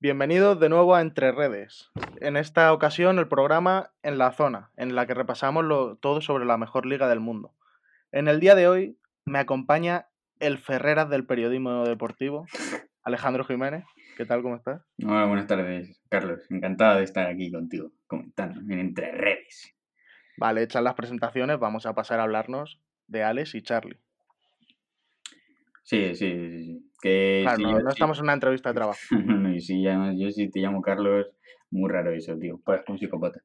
Bienvenidos de nuevo a Entre Redes. En esta ocasión el programa En la Zona, en la que repasamos lo- todo sobre la mejor liga del mundo. En el día de hoy me acompaña el Ferreras del periodismo deportivo, Alejandro Jiménez. ¿Qué tal? ¿Cómo estás? Hola, buenas tardes, Carlos. Encantado de estar aquí contigo, comentando en Entre Redes. Vale, hechas las presentaciones, vamos a pasar a hablarnos de Alex y Charlie. Sí, sí, sí. sí. Que Claro, si no, yo, no si- estamos en una entrevista de trabajo. no, y si llamas- yo si te llamo Carlos, muy raro eso, tío. Parezco un psicópata.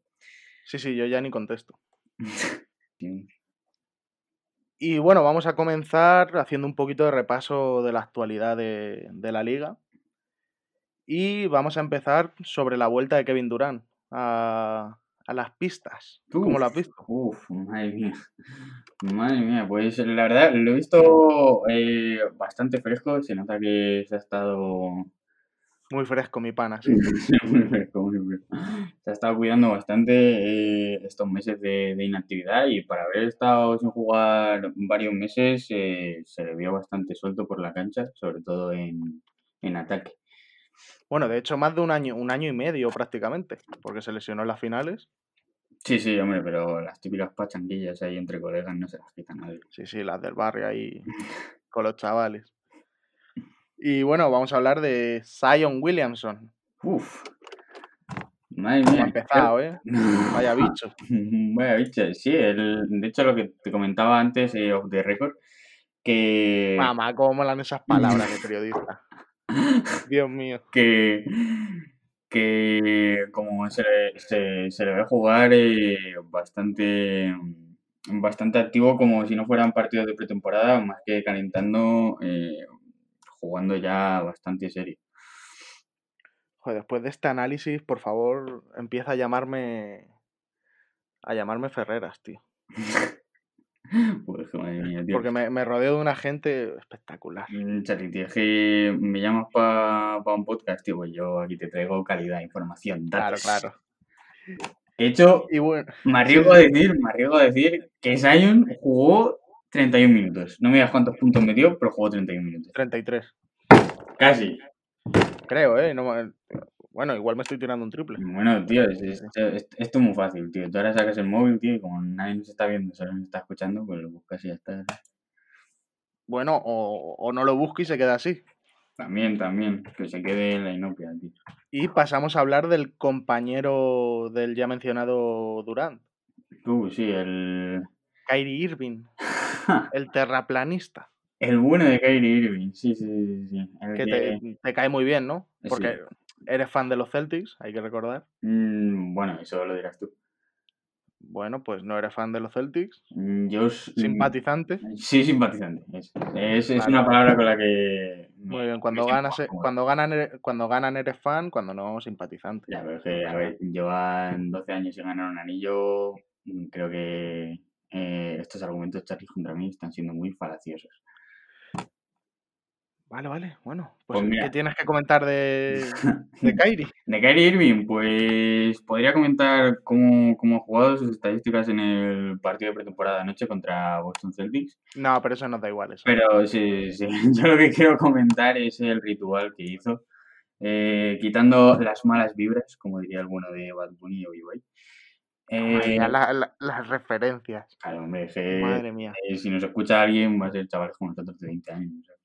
Sí, sí, yo ya ni contesto. Y bueno, vamos a comenzar haciendo un poquito de repaso de la actualidad de, de la liga. Y vamos a empezar sobre la vuelta de Kevin Durant a, a las pistas. ¿Cómo lo has Uf, visto? Uf, madre mía. Madre mía, pues la verdad lo he visto eh, bastante fresco. Se nota que se ha estado Muy fresco, mi pana, sí. Muy fresco, muy fresco. Se ha estado cuidando bastante eh, estos meses de, de inactividad y para haber estado sin jugar varios meses eh, se le vio bastante suelto por la cancha, sobre todo en, en ataque. Bueno, de hecho, más de un año, un año y medio prácticamente, porque se lesionó en las finales. Sí, sí, hombre, pero las típicas pachanguillas ahí entre colegas no se las quita nadie. Sí, sí, las del barrio ahí con los chavales. Y bueno, vamos a hablar de Zion Williamson. Uf, madre ¿Cómo ha mía. empezado, eh? Vaya bicho. Vaya bicho, sí, el, de hecho lo que te comentaba antes, eh, off the record, que... Mamá, cómo molan esas palabras de periodista. Dios mío. que, que como se le, se, se le ve jugar eh, bastante, bastante activo, como si no fueran partidos de pretemporada, más que calentando, eh, jugando ya bastante serio. Joder, después de este análisis, por favor, empieza a llamarme. A llamarme Ferreras, tío. Pues, madre mía, tío. Porque me, me rodeo de una gente espectacular. Mm, Charlie, tío, es que me llamas para un podcast, tío, pues yo aquí te traigo calidad, información, Claro, datos. claro. De hecho, Y bueno, Me arriesgo a decir, me arriesgo a decir que Zion jugó 31 minutos. No me digas cuántos puntos metió, pero jugó 31 minutos. 33. Casi. Creo, ¿eh? No me- bueno, igual me estoy tirando un triple. Bueno, tío, es- es- es- esto es muy fácil, tío. Tú ahora sacas el móvil, tío, y como nadie nos está viendo, solo nos está escuchando, pues lo buscas y ya está. Bueno, o, o no lo busque y se queda así. También, también, que se quede en la inopia, tío. Y pasamos a hablar del compañero del ya mencionado Durant, Tú, sí, el... Kyrie Irving, el terraplanista, El bueno de Kyrie Irving, sí, sí, sí, sí. El que que- te, te cae muy bien, ¿no? Sí. Eres fan de los Celtics, hay que recordar. Mm, bueno, eso lo dirás tú. Bueno, pues no eres fan de los Celtics, Mm, Yo... mm, simpatizante. Sí, simpatizante. Es, es, es Vale, una palabra con la que. Muy bien, cuando ganas, e- cómodo. cuando ganan, eres- cuando ganan eres fan, cuando no simpatizante. Ya, pero es que, a ver, llevan 12 años sin ganar un anillo. Creo que eh, estos argumentos, Charlie, contra mí están siendo muy falaciosos. Vale, vale, bueno, pues Pues. ¿qué tienes que comentar de, de Kyrie? De Kyrie Irving, pues podría comentar cómo, cómo ha jugado sus estadísticas en el partido de pretemporada anoche contra Boston Celtics. No, pero eso nos da igual. Eso. Pero sí, sí, yo lo que quiero comentar es el ritual que hizo, eh, quitando las malas vibras, como diría el bueno de Bad Bunny o. Madre Eh, la- la- las referencias. claro, hombre, que, Madre mía. eh, si nos escucha alguien va a ser chavales como nosotros de 20 años. ¿sabes?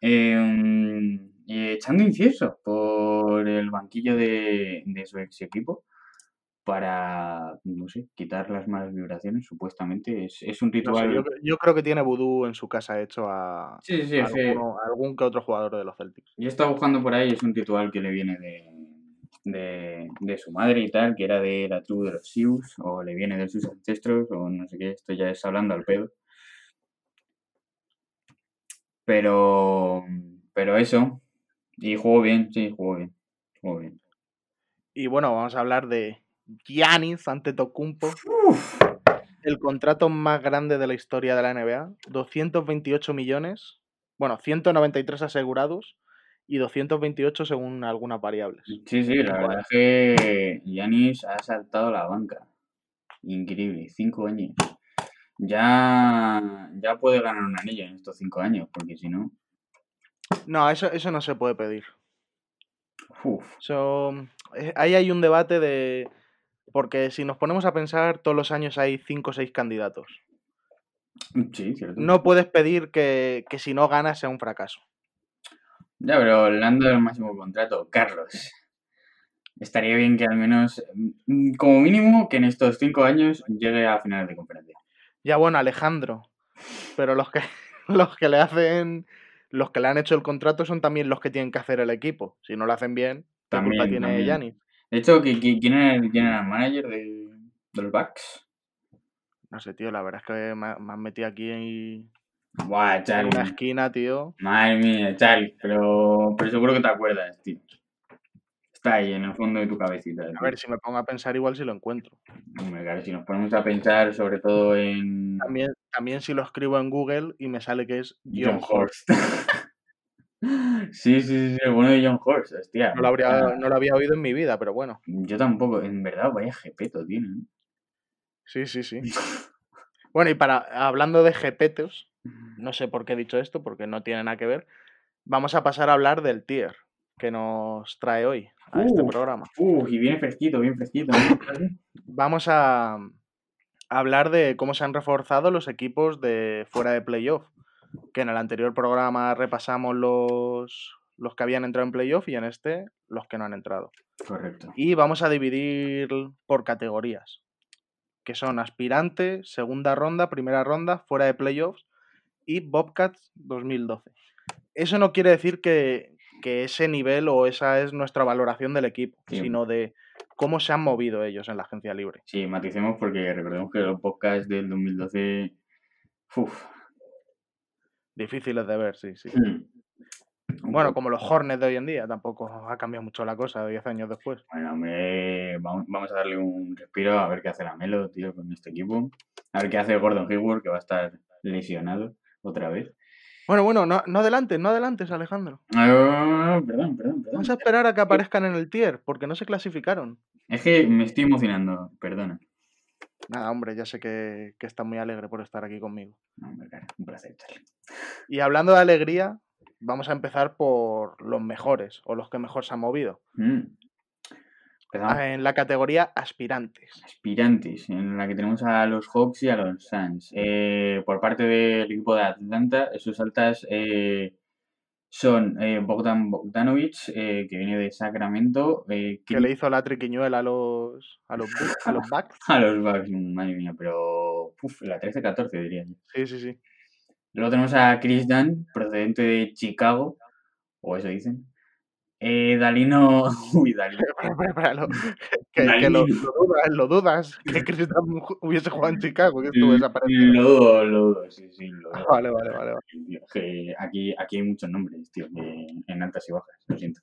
Eh, y echando incienso por el banquillo de, de su ex equipo para, no sé, quitar las malas vibraciones, supuestamente. Es, es un No sé, ritual... yo, yo creo que tiene vudú en su casa hecho a, Sí, sí, sí, a es que- alguno- a algún que otro jugador de los Celtics. Yo estaba buscando por ahí, es un ritual que le viene de, de, de su madre y tal, que era de la tribu de los Sioux, o le viene de sus ancestros, o no sé qué, esto ya es hablando al pedo. Pero, pero eso, y jugó bien, sí, jugó bien, jugó bien. Y bueno, vamos a hablar de Giannis Antetokounmpo, Uf, el contrato más grande de la historia de la NBA, 228 millones, bueno, 193 asegurados y 228 según algunas variables. sí, sí, la verdad es que Yanis ha saltado la banca. Increíble, cinco años. Ya, ya puede ganar un anillo en estos cinco años, porque si no, No, eso, eso no se puede pedir. Uf. Eh, ahí hay un debate de... Porque si nos ponemos a pensar, todos los años hay cinco o seis candidatos. Sí, cierto. No puedes pedir que, que si no ganas sea un fracaso. Ya, pero hablando del máximo contrato, Carlos. Estaría bien que al menos, mm, como mínimo, que en estos cinco años llegue a finales de conferencia. Ya bueno, Alejandro. Pero los que, los que le hacen... Los que le han hecho el contrato son también los que tienen que hacer el equipo. Si no lo hacen bien, ¿qué culpa También, tiene también. Giannis? De hecho, ¿qui- qui- ¿quién era, el- quién era el manager de, de los Bucks? No sé, tío, la verdad es que me, me han metido aquí en, Buah, en Charlie. una esquina, tío. Madre mía, Charlie. Pero, pero seguro que te acuerdas, tío. Está ahí, en el fondo de tu cabecita. A ver, si me pongo a pensar, igual si lo encuentro. Hombre, claro, si nos ponemos a pensar sobre todo en También, también si lo escribo en Google y me sale que es John John Horst. Horst. sí, sí, sí, el bueno de John Horst, hostia. No lo, habría, no lo había oído en mi vida, pero bueno. Yo tampoco, en verdad, vaya jepeto tiene. ¿eh? Sí, sí, sí. Bueno, y para hablando de jepetos, no sé por qué he dicho esto, porque no tiene nada que ver. Vamos a pasar a hablar del tier que nos trae hoy a este programa. Uf, y bien fresquito, bien fresquito. Vamos a a hablar de cómo se han reforzado los equipos de fuera de playoff. Que en el anterior programa repasamos los, los que habían entrado en playoff y en este los que no han entrado. Correcto. Y vamos a dividir por categorías, que son aspirante, segunda ronda, primera ronda, fuera de playoffs y Bobcats 2012. Eso no quiere decir que, que ese nivel o esa es nuestra valoración del equipo, Sí. sino de cómo se han movido ellos en la agencia libre. Sí, maticemos porque recordemos que los podcasts del 2012. Uf. Difíciles de ver, sí, sí. mm, un Bueno, como los Hornets de hoy en día, tampoco ha cambiado mucho la cosa 10 años después. Bueno, vamos, vamos a darle un respiro a ver qué hace la Melo, tío, con este equipo. A ver qué hace Gordon Hayward, que va a estar lesionado otra vez. Bueno, bueno, no, no adelantes, no adelantes, Alejandro. Ah, perdón, perdón, perdón. Vamos a esperar a que aparezcan en el tier, porque no se clasificaron. Es que me estoy emocionando, perdona. Nada, hombre, ya sé que, que estás muy alegre por estar aquí conmigo. No, hombre, claro, un placer, Charlie. Y hablando de alegría, vamos a empezar por los mejores o los que mejor se han movido. Mm. Empezamos. Ah, En la categoría aspirantes. Aspirantes, en la que tenemos a los Hawks y a los Suns. Eh, por parte del equipo de Atlanta, sus altas eh, son eh, Bogdan Bogdanovic, eh, que viene de Sacramento, Que le hizo la triquiñuela a los, a los, a los Bucks. a los Bucks, madre mía, pero uf, la 13-14 diría yo. Sí, sí, sí. Luego tenemos a Chris Dunn, procedente de Chicago, o eso dicen. Eh, Dalino, uy, Dalino, Espera, espera, espera, lo- que, que lo, lo dudas, lo dudas. Que Chris hubiese jugado en Chicago, que estuvo desaparecido. lo dudo, lo dudo, sí, sí, lo dudo. Vale, vale, vale. vale. Tío, que aquí, aquí hay muchos nombres, tío, que en altas y bajas, lo siento.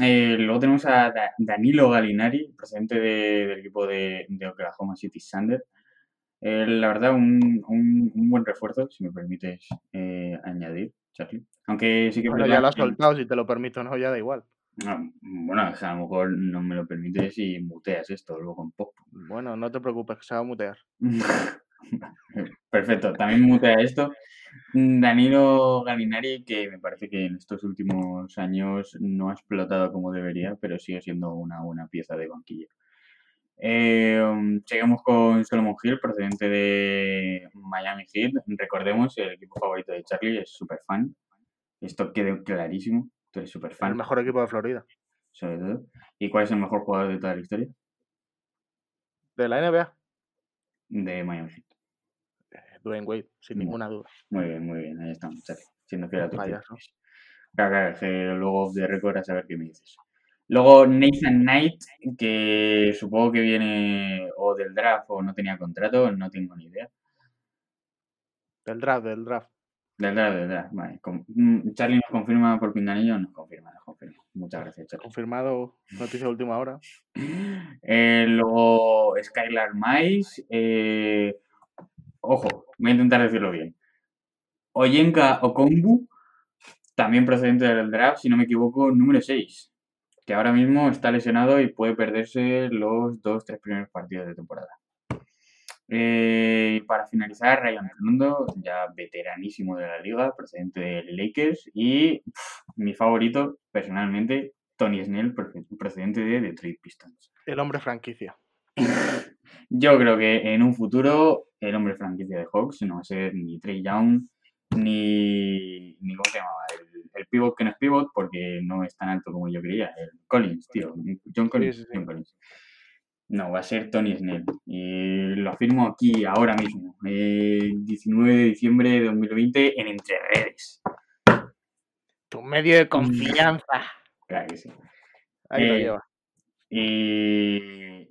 Eh, luego tenemos a Da- Danilo Galinari, procedente de- del equipo de, de Oklahoma City Thunder. Eh, la verdad, un, un- un buen refuerzo, si me permites eh, añadir, Charlie. Aunque sí que Bueno, ya lo has que- soltado, si te lo permito, no, ya da igual. Ah, bueno, a lo mejor no me lo permites y muteas esto luego en pop. Bueno, no te preocupes, que se va a mutear. Perfecto, también mutea esto. Danilo Galinari, que me parece que en estos últimos años no ha explotado como debería, pero sigue siendo una buena pieza de banquillo. Eh, seguimos con Solomon Hill, procedente de Miami Heat. Recordemos, el equipo favorito de Charlie es súper fan. Esto quedó clarísimo. Tú eres súper El fan, mejor equipo de Florida. sobre todo. ¿Y cuál es el mejor jugador de toda la historia? De la NBA, De Miami Heat. eh, Dwayne Wade, sin ninguna duda. Muy bien, muy bien, ahí estamos, Charlie. Siendo fiel a tus Payaso. principios. Claro, claro, que luego de récord a saber qué me dices. Luego Nathan Knight, que supongo que viene o del draft o no tenía contrato, no tengo ni idea. Del draft, del draft. Del draft, del draft, vale. Mm, Charlie nos confirma por Pinganillo, nos confirma, nos confirma. Muchas gracias, Charlie. Confirmado, noticia de última hora. Eh, luego Skylar Mais. eh, ojo, voy a intentar decirlo bien. Oyenka Okonbu, también procedente del draft, si no me equivoco, número 6. Que ahora mismo está lesionado y puede perderse los dos, tres primeros partidos de temporada. Eh, para finalizar, Ryan Rondo, ya veteranísimo de la liga, procedente de Lakers. Y mi favorito, personalmente, Tony Snell, procedente de Detroit Pistons. El hombre franquicia. Yo creo que en un futuro el hombre franquicia de Hawks no va a ser ni Trey Young, ni, ni ¿cómo se llamaba? El, pivot que no es pivot porque no es tan alto como yo creía. El Collins, tío. John Collins. John Collins. No, va a ser Tony Snell. Y lo afirmo aquí ahora mismo. 19 de diciembre de 2020 en Entre Redes. Tu medio de confianza. Claro que sí. Ahí lo eh, lleva. Y,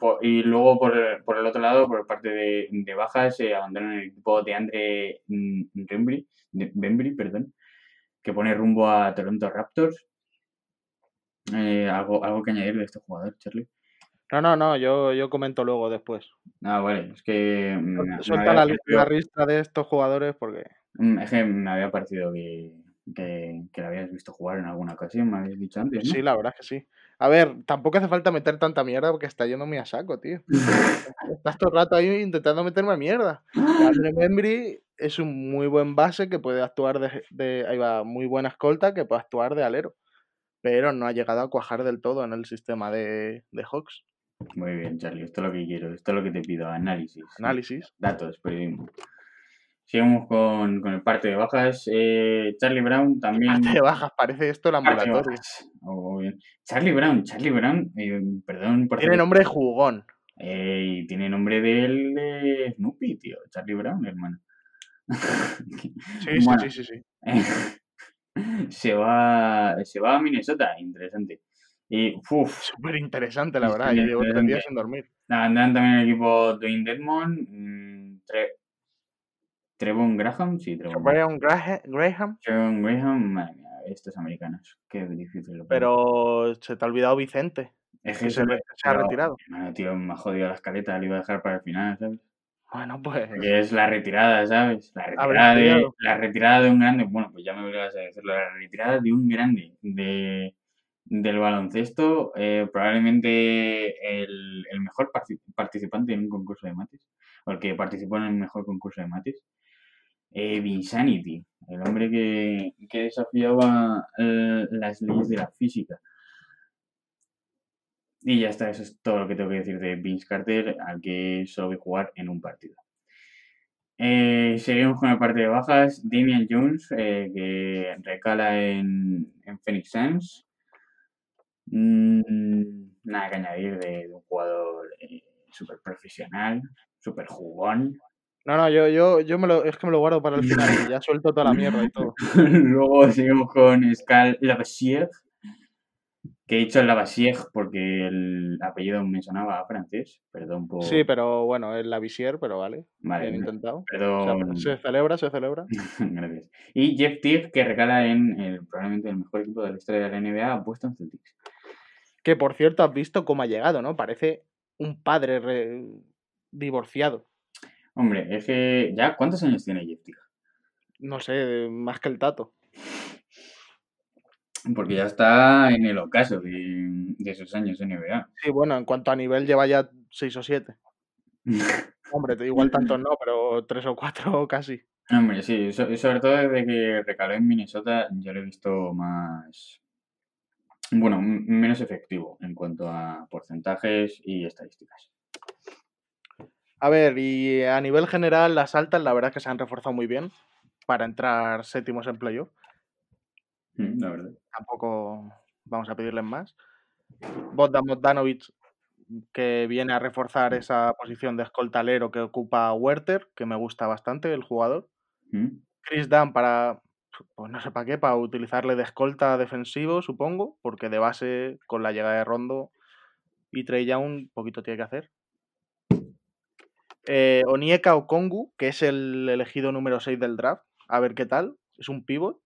mm, y luego por, por, el otro lado, por parte de, de bajas, se abandona el equipo de Andre Bembry, perdón, que pone rumbo a Toronto Raptors. Eh, ¿algo, ¿Algo que añadir de este jugador, Charlie? No, no, no, yo, yo comento luego después. Ah, vale, es que... Suelta la, lista de estos jugadores porque... Es que me había parecido que, que, que la habías visto jugar en alguna ocasión, me habías dicho antes. Sí, la verdad es que sí. A ver, tampoco hace falta meter tanta mierda porque está yendo muy a saco, tío. Estás todo el rato ahí intentando meterme mierda. Andre Membry es un muy buen base que puede actuar de, de, Ahí va, muy buena escolta que puede actuar de alero. Pero no ha llegado a cuajar del todo en el sistema de, de Hawks. Muy bien, Charlie. Esto es lo que quiero. Esto es lo que te pido. Análisis. Análisis. Datos, periodismo. Seguimos con, con el parte de bajas. Eh, Charlie Brown también. Parte de bajas, parece esto el ambulatorio. Oh, Charlie Brown, Charlie Brown, eh, perdón por Tiene nombre jugón. Eh, y tiene nombre del de Snoopy, tío. Charlie Brown, hermano. sí, sí, sí, sí, se, va, se va a Minnesota, interesante. Y, Súper interesante, la verdad. Yo llevo tres días sin dormir. Andan también el equipo Dwayne Dedmon, mm, Trevon Graham, sí, Trevon Graham. Graham. Trevon Graham, madre mía, estos americanos, qué difícil. Pero se te ha olvidado Vicente. Es que, se, ha retirado. Bueno, tío, me ha jodido la escaleta, le iba a dejar para el final, ¿sabes? Bueno, pues. Es la retirada, ¿sabes? La retirada, de, la retirada de un grande. Bueno, pues ya me obligas a decirlo. La retirada de un grande de, del baloncesto. Eh, probablemente el, el, mejor participante en un concurso de mates. O el que participó en el mejor concurso de mates eh, el hombre que, que desafiaba eh, las leyes de la física. Y ya está, eso es todo lo que tengo que decir de Vince Carter, al que solo a jugar en un partido. Eh, seguimos con la parte de bajas. Damian Jones, eh, que recala en, en Phoenix Suns. Mm, nada que añadir de, un jugador súper profesional, súper jugón. No, no, yo, yo, yo me lo, es que me lo guardo para el final y ya suelto toda la mierda y todo. Luego seguimos con Scal Lavassier, que he dicho Lavassier porque el apellido me sonaba francés, perdón por... Sí, pero bueno, es Lavassier, pero vale, vale bien intentado. Perdón. se celebra, se celebra. Gracias. Y Jeff Tiff, que regala en el, probablemente el mejor equipo de la historia de la NBA, Boston Celtics. Que por cierto, has visto cómo ha llegado, ¿no? Parece un padre divorciado. Hombre, es que ya, ¿cuántos años tiene Jeff No sé, más que el Tato. Porque ya está en el ocaso de, esos años en NBA. Sí, bueno, en cuanto a nivel lleva ya 6 o 7. Hombre, igual tanto no, pero 3 o 4 casi. Hombre, sí, sobre todo desde que recaló en Minnesota, yo lo he visto más. Bueno, menos efectivo en cuanto a porcentajes y estadísticas. A ver, y a nivel general, las altas, la verdad es que se han reforzado muy bien para entrar séptimos en playoff. Mm, la verdad. Tampoco vamos a pedirles más. Bogdan Bogdanovic, que viene a reforzar esa posición de escoltalero que ocupa Werther, que me gusta bastante el jugador. Mm. Chris Dunn para, pues no sé para qué, para utilizarle de escolta defensivo, supongo, porque de base, con la llegada de Rondo y Trey Young, un poquito tiene que hacer. Eh, Onieka Okongu, que es el elegido número 6 del draft. A ver qué tal. Es un pivot.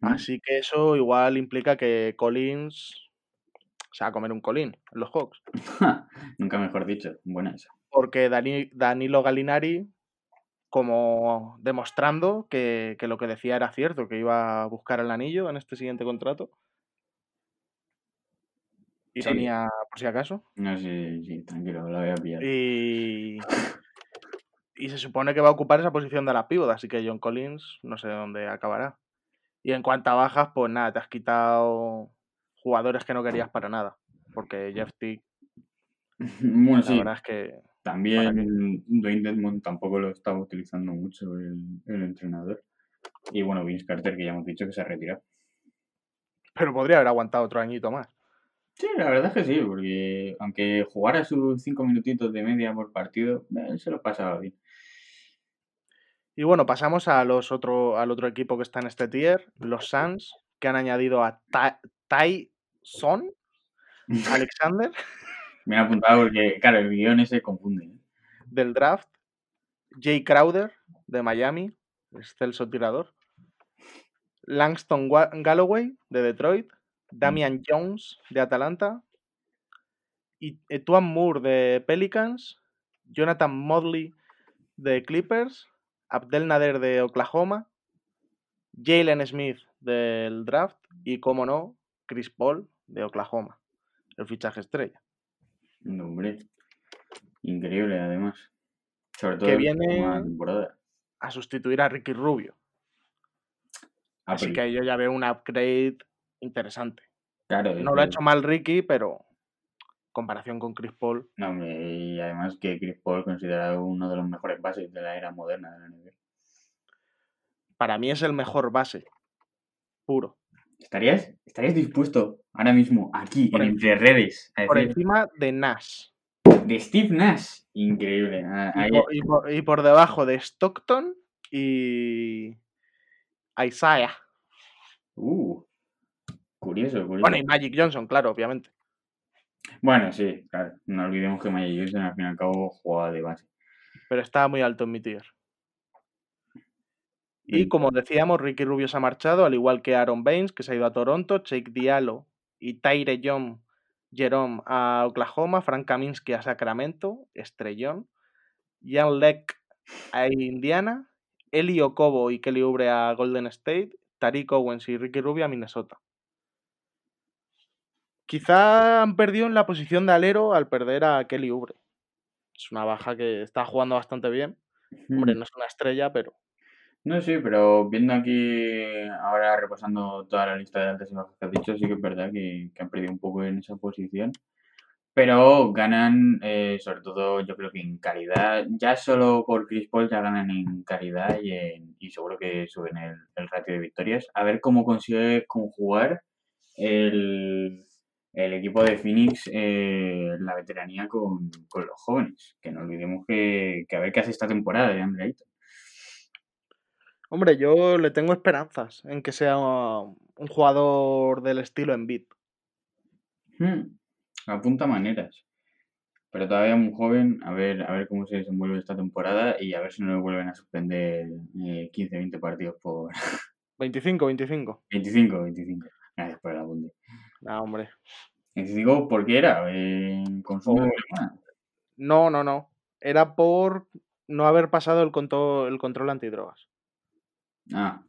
Así que eso igual implica que Collins se va a comer un colín en los Hawks. Nunca mejor dicho. Buena esa. Porque Danilo Galinari, como demostrando que, lo que decía era cierto, que iba a buscar el anillo en este siguiente contrato. Y tenía, por si acaso. No, sí, sí, tranquilo, lo voy a pillar. Y, y se supone que va a ocupar esa posición de la pívot, así que John Collins no sé dónde acabará. Y en cuanto a bajas, pues nada, te has quitado jugadores que no querías para nada. Porque Jeff Tick, Bueno, la sí, verdad es que también Dwayne Dedmon tampoco lo estaba utilizando mucho el, el entrenador. Y bueno, Vince Carter, que ya hemos dicho que se ha retirado. Pero podría haber aguantado otro añito más. Sí, la verdad es que sí, porque aunque jugara sus cinco minutitos de media por partido, él se lo pasaba bien. Y bueno, pasamos a los otro, al otro equipo que está en este tier, los Suns, que han añadido a Ta- Tyson Alexander Me han apuntado porque, claro, el guion ese confunde. ¿eh? del draft, Jay Crowder de Miami, excelso tirador, Langston Wa- Galloway de Detroit, Damian Jones de Atalanta, y Etuan Moore de Pelicans, Jonathan Modley de Clippers, Abdel Nader de Oklahoma, Jalen Smith del draft y, como no, Chris Paul de Oklahoma, el fichaje estrella. No, hombre. Increíble, además. Sobre todo Que viene- temporada. a sustituir a Ricky Rubio. Ah, Así que yo ya veo un upgrade interesante. Claro, No lo ha hecho mal Ricky, pero comparación con Chris Paul, No, hombre, y además que Chris Paul considerado uno de los mejores bases de la era moderna de la NBA. para mí es el mejor base. Puro. ¿Estarías, ¿Estarías dispuesto ahora mismo, aquí, Por en en- Entre Redes, a Por encima de Nash. de Steve Nash? Increíble. Ah, Y ahí- por, y por- y por debajo de Stockton y Isaiah. Uh, curioso, curioso. Bueno, y Magic Johnson, claro, obviamente. Bueno, sí, claro. No olvidemos que Magic Johnson al fin y al cabo jugaba de base. Pero está muy alto en mi tier. Y como decíamos, Ricky Rubio se ha marchado, al igual que Aaron Baines, que se ha ido a Toronto, Jake Diallo y Tyre John Jerome a Oklahoma, Frank Kaminsky a Sacramento, Estrellón, Jan Leck a Indiana, Eli Okobo y Kelly Oubre a Golden State, Tariq Owens y Ricky Rubio a Minnesota. Quizá han perdido en la posición de alero al perder a Kelly Oubre. Es una baja que está jugando bastante bien. Hombre, no es una estrella, pero No, sí, pero viendo aquí, ahora repasando toda la lista de altas y bajas que has dicho, sí que es verdad que, que han perdido un poco en esa posición. Pero ganan, eh, sobre todo, yo creo que en calidad, ya solo por Chris Paul ya ganan en calidad y, en- y seguro que suben el, el ratio de victorias. A ver cómo consigue conjugar el, el equipo de Phoenix eh, la veteranía con, con los jóvenes. Que no olvidemos que, que a ver qué hace esta temporada de Andre Ayton. Hombre, yo le tengo esperanzas en que sea un jugador del estilo Embiid. Hmm, Apunta maneras. Pero todavía muy joven, a ver, a ver cómo se desenvuelve esta temporada y a ver si no le vuelven a suspender eh, 15, 20 partidos por 25, 25. 25, 25. Gracias por el apunte. No, hombre. 25, ¿por qué era? Eh, consumo. No, no, no. Era por no haber pasado el control, el control antidrogas. Ah,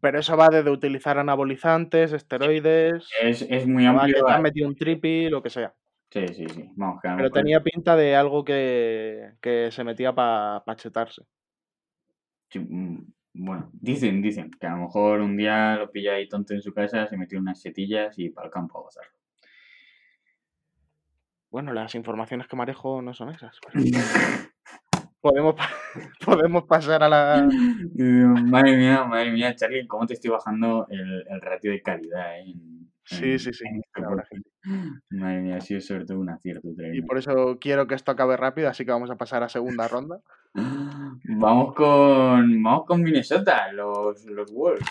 Pero eso va desde utilizar anabolizantes, esteroides, es, es muy va que amplio. te ah, han metido un tripi, lo que sea. Sí, sí, sí. Vamos, Pero tenía pinta de algo que, que se metía para chetarse. sí, mm, Bueno, dicen, dicen que a lo mejor un día lo pilla ahí tonto en su casa, se metió unas setillas y para el campo a gozarlo. Bueno, las informaciones que manejo no son esas. pero podemos, pa- podemos pasar a la... Madre mía, madre mía, Charlie, cómo te estoy bajando el, el ratio de calidad eh, en, Sí, sí, sí, este la podcast. Madre mía, ha sido sobre todo un acierto Y tremendo. por eso quiero que esto acabe rápido, así que vamos a pasar a segunda ronda. Vamos con, vamos con Minnesota, los, los Wolves.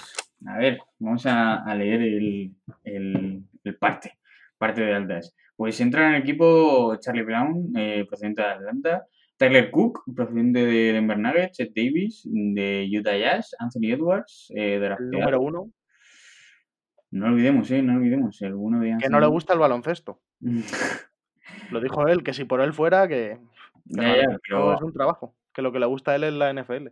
A ver, vamos a, a leer el, el- el parte, parte de altas. Pues entra en el equipo Charlie Brown, eh, procedente de Atlanta, Tyler Cook, procedente de Denver Nuggets, Chet Davis, de Utah Jazz, Anthony Edwards, eh, de El número uno, No olvidemos, eh, no olvidemos, el uno de que no le gusta el baloncesto. Lo dijo él, que si por él fuera, que, que el Ya, ya, baloncesto pero es un trabajo. Que lo que le gusta a él es la NFL.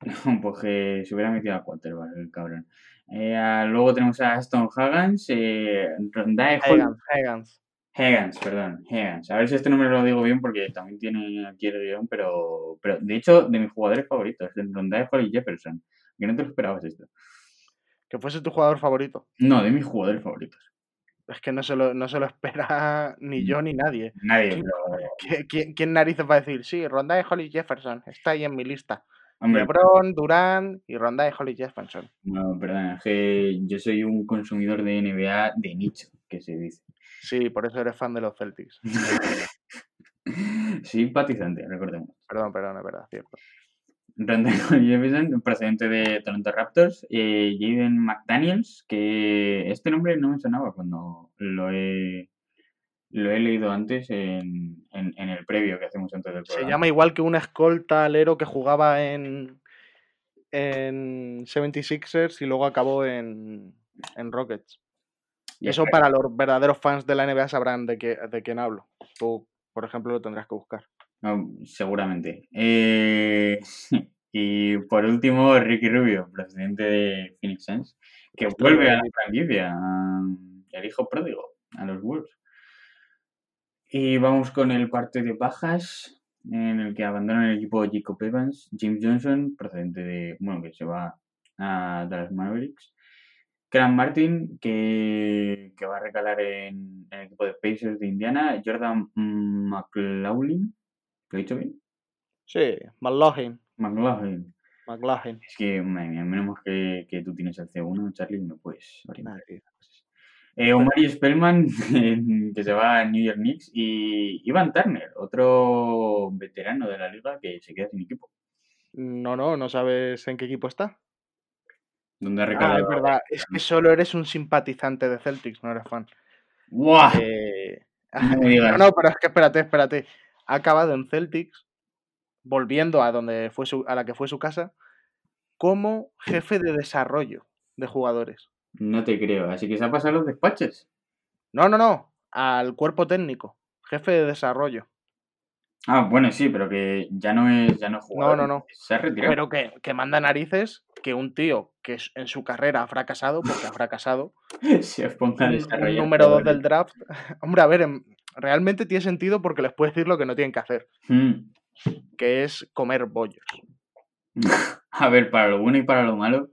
pues que se hubiera metido a quarterback, el cabrón. Eh, luego tenemos a Aston Huggins, eh, Rondae Hagans. Higgins, perdón, Higgins. A ver si este nombre lo digo bien porque también tiene aquí el guion, pero, pero de hecho, de mis jugadores favoritos, Rondae Holly Jefferson. Que no te lo esperabas esto. Que fuese tu jugador favorito. No, de mis jugadores favoritos. Es que no se lo, no se lo espera ni yo ni nadie. Nadie, ¿Quién, pero. quién- quién narices va a decir? Sí, Ronda de Holly Jefferson. Está ahí en mi lista. Hombre, LeBron, Durant y Ronda de Holly Jefferson. no, perdona, es que yo soy un consumidor de NBA de nicho, que se dice. Sí, por eso eres fan de los Celtics. Simpatizante, recordemos. Perdón, perdón, es verdad, cierto. Rondell Jefferson, procedente de Toronto Raptors. Eh, Jaden McDaniels, que este nombre no me sonaba cuando lo he, lo he leído antes en, en- en el previo que hacemos antes del Se programa. llama igual que un escolta alero que jugaba en, en 76ers y luego acabó en, en Rockets. Y Eso para los verdaderos fans de la NBA sabrán de, qué, de quién hablo. Tú, por ejemplo, lo tendrás que buscar. No, seguramente. Eh, y por último, Ricky Rubio, procedente de Phoenix Suns, que Esto vuelve a la franquicia, a- el hijo pródigo, a los Wolves. Y vamos con el parte de bajas, en el que abandonan el equipo Jacob Evans, James Johnson, procedente de, bueno, que se va a Dallas Mavericks, Grant Martin, que, que va a recalar en, en el equipo de Pacers de Indiana, Jordan McLaughlin, ¿lo he dicho bien? Sí, McLaughlin. McLaughlin. McLaughlin. Es que, madre mía, menos que, que tú tienes el C1, Charlie, me puedes orientar. Eh, Omari Spellman, que se va a New York Knicks, y Ivan Turner, otro veterano de la liga que se queda sin equipo. No, no, no sabes en qué equipo está. Donde ha Ah, es verdad. Es que solo eres un simpatizante de Celtics, no eres fan. ¡Buah! Eh, No No, no, pero es que espérate, espérate. Ha acabado en Celtics, volviendo a donde fue su, a la que fue su casa, como jefe de desarrollo de jugadores. No te creo. Así que se ha pasado los despachos. No, no, no, al cuerpo técnico, jefe de desarrollo. Ah, bueno, sí, pero que ya no es, ya no es jugador. no, no. Se ha retirado. Pero que, que manda narices que un tío que en su carrera ha fracasado, porque ha fracasado, se ponga a desarrollar número 2 jugadores. del draft. Hombre, a ver, em, realmente tiene sentido porque les puedes decir lo que no tienen que hacer, Mm. que es comer bollos. A ver, para lo bueno y para lo malo,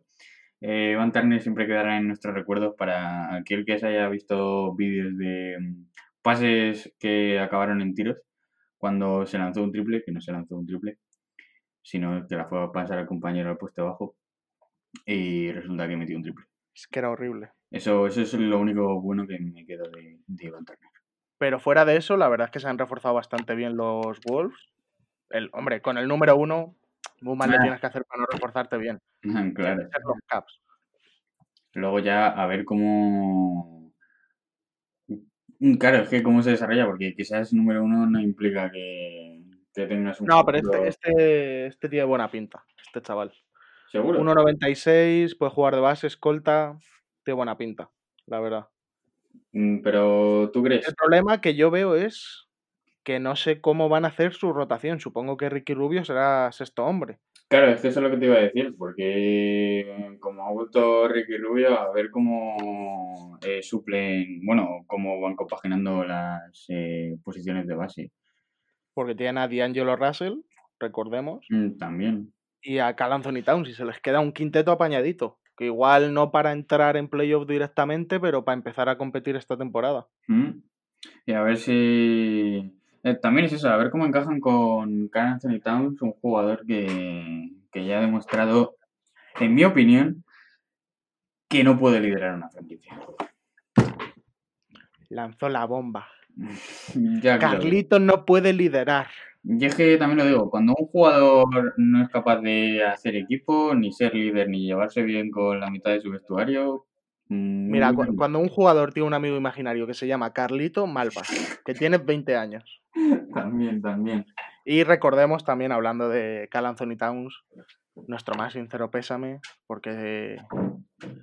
eh, Van Turner siempre quedará en nuestros recuerdos para aquel que se haya visto vídeos de mm, pases que acabaron en tiros cuando se lanzó un triple, que no se lanzó un triple, sino que la fue a pasar al compañero al puesto abajo y resulta que metió un triple. Es que era horrible. Eso, eso es lo único bueno que me quedo de, de Van Turner. Pero fuera de eso, la verdad es que se han reforzado bastante bien los Wolves. El, hombre, con el número uno, muy mal le Ah. tienes que hacer para no reforzarte bien. Claro. los Caps. Luego ya a ver cómo... Mm, Claro, es que cómo se desarrolla, porque que seas número uno no implica que, que tengas un No, pero este, este, este tiene buena pinta, este chaval. seguro. 1.96, puede jugar de base, escolta, tiene buena pinta, la verdad. Mm, Pero tú crees, El problema que yo veo es que no sé cómo van a hacer su rotación. Supongo que Ricky Rubio será sexto hombre. claro, es que eso es lo que te iba a decir, porque como ha vuelto Ricky Rubio, a ver cómo eh, suplen, bueno, cómo van compaginando las eh, posiciones de base. Porque tienen a D'Angelo Russell, recordemos, Mm, También. y a Cal Anthony Towns. Y se les queda un quinteto apañadito. Que igual no para entrar en playoff directamente, pero para empezar a competir esta temporada. Mm. Y a ver si. eh, también es eso, a ver cómo encajan con Carl Anthony Towns, un jugador que, que ya ha demostrado, en mi opinión, que no puede liderar una franquicia. Lanzó la bomba. Carlitos no puede liderar. Y es que también lo digo, cuando un jugador no es capaz de hacer equipo, ni ser líder, ni llevarse bien con la mitad de su vestuario. mm, Mira, cu- cuando un jugador tiene un amigo imaginario que se llama Carlito, mal vas, que tiene 20 años. También, también. Y recordemos también, hablando de Cal Anthony Towns, nuestro más sincero pésame, porque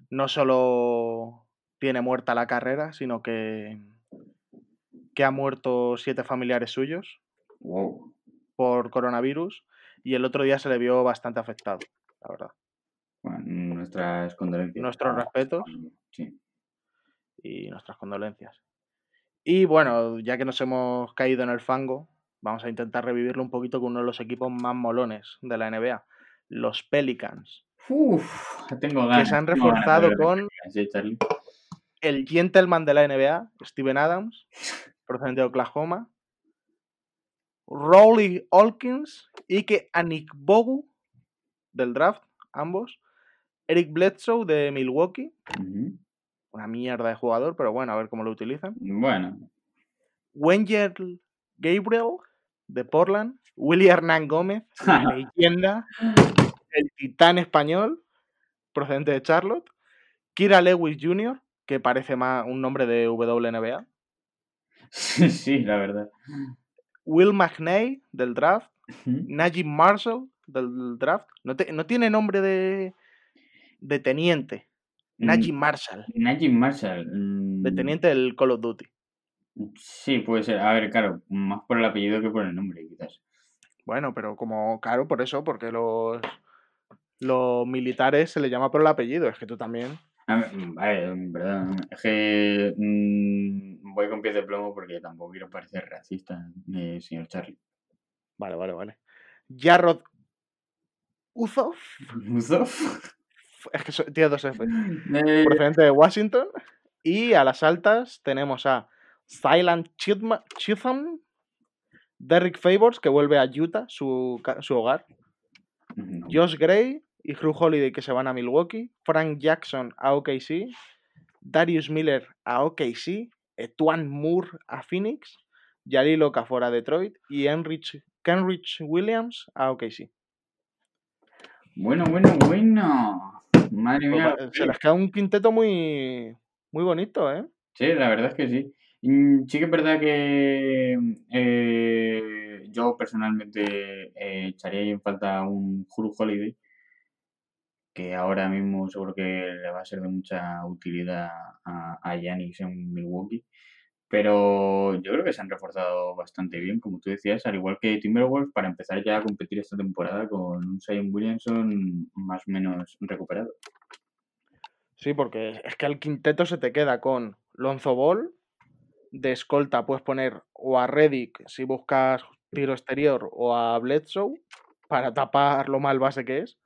no solo tiene muerta la carrera, sino que, que ha muerto siete familiares suyos Wow. Por coronavirus y el otro día se le vio bastante afectado, la verdad. Bueno, nuestras condolencias. Nuestros respetos Sí. y nuestras condolencias. Y bueno, ya que nos hemos caído en el fango, vamos a intentar revivirlo un poquito con uno de los equipos más molones de la NBA, los Pelicans. Uf, tengo ganas. que se han ganas reforzado con el gentleman de la NBA, Steven Adams, procedente de Oklahoma. Rowley Hawkins y que Anik Bogu del draft, ambos. Eric Bledsoe de Milwaukee. Una mierda de jugador, pero bueno, a ver cómo lo utilizan. Bueno, Wenger Gabriel de Portland. Willy Hernán Gómez, la leyenda. El titán español, procedente de Charlotte. Kira Lewis Jr., que parece más un nombre de WNBA. sí, sí, la verdad. Will McNay del draft. Ujú. Najee Marshall del draft. No, te- no tiene nombre de, de teniente. Najee Marshall, Najee Marshall. mm, de teniente del Call of Duty. Sí, puede ser. A ver, claro, más por el apellido que por el nombre, quizás. Bueno, pero como, claro, por eso, porque los, los militares se le llama por el apellido. Es que tú también. Ver, mm, vale, en verdad. Es que mm, voy con pies de plomo porque tampoco quiero parecer racista, eh, señor Charlie. Vale, vale, vale. Jarrod Uzoff. Uzoff. Es que so- tiene dos F. Eh, Procedente de Washington. Y a las altas tenemos a Silent Chitham, Derrick Favors, que vuelve a Utah, su, su hogar. no. Josh Gray y Drew Holiday que se van a Milwaukee, Frank Jackson a OKC, Darius Miller a OKC, Etuan Moore a Phoenix, Yalil Okafor a Detroit y Enrich, Kenrich Williams a OKC. Bueno, bueno, bueno. Madre Pues mía. se les queda un quinteto muy, muy bonito, ¿eh? Sí, la verdad es que sí. Sí que es verdad que eh, yo personalmente eh, echaría en falta un Hulu Holiday, que ahora mismo seguro que le va a ser de mucha utilidad a, Giannis en Milwaukee. Pero yo creo que se han reforzado bastante bien, como tú decías, al igual que Timberwolves, para empezar ya a competir esta temporada con un Zion Williamson más o menos recuperado. Sí, porque es que el quinteto se te queda con Lonzo Ball, de escolta puedes poner o a Reddick si buscas tiro exterior o a Bledsoe para tapar lo mal base que es.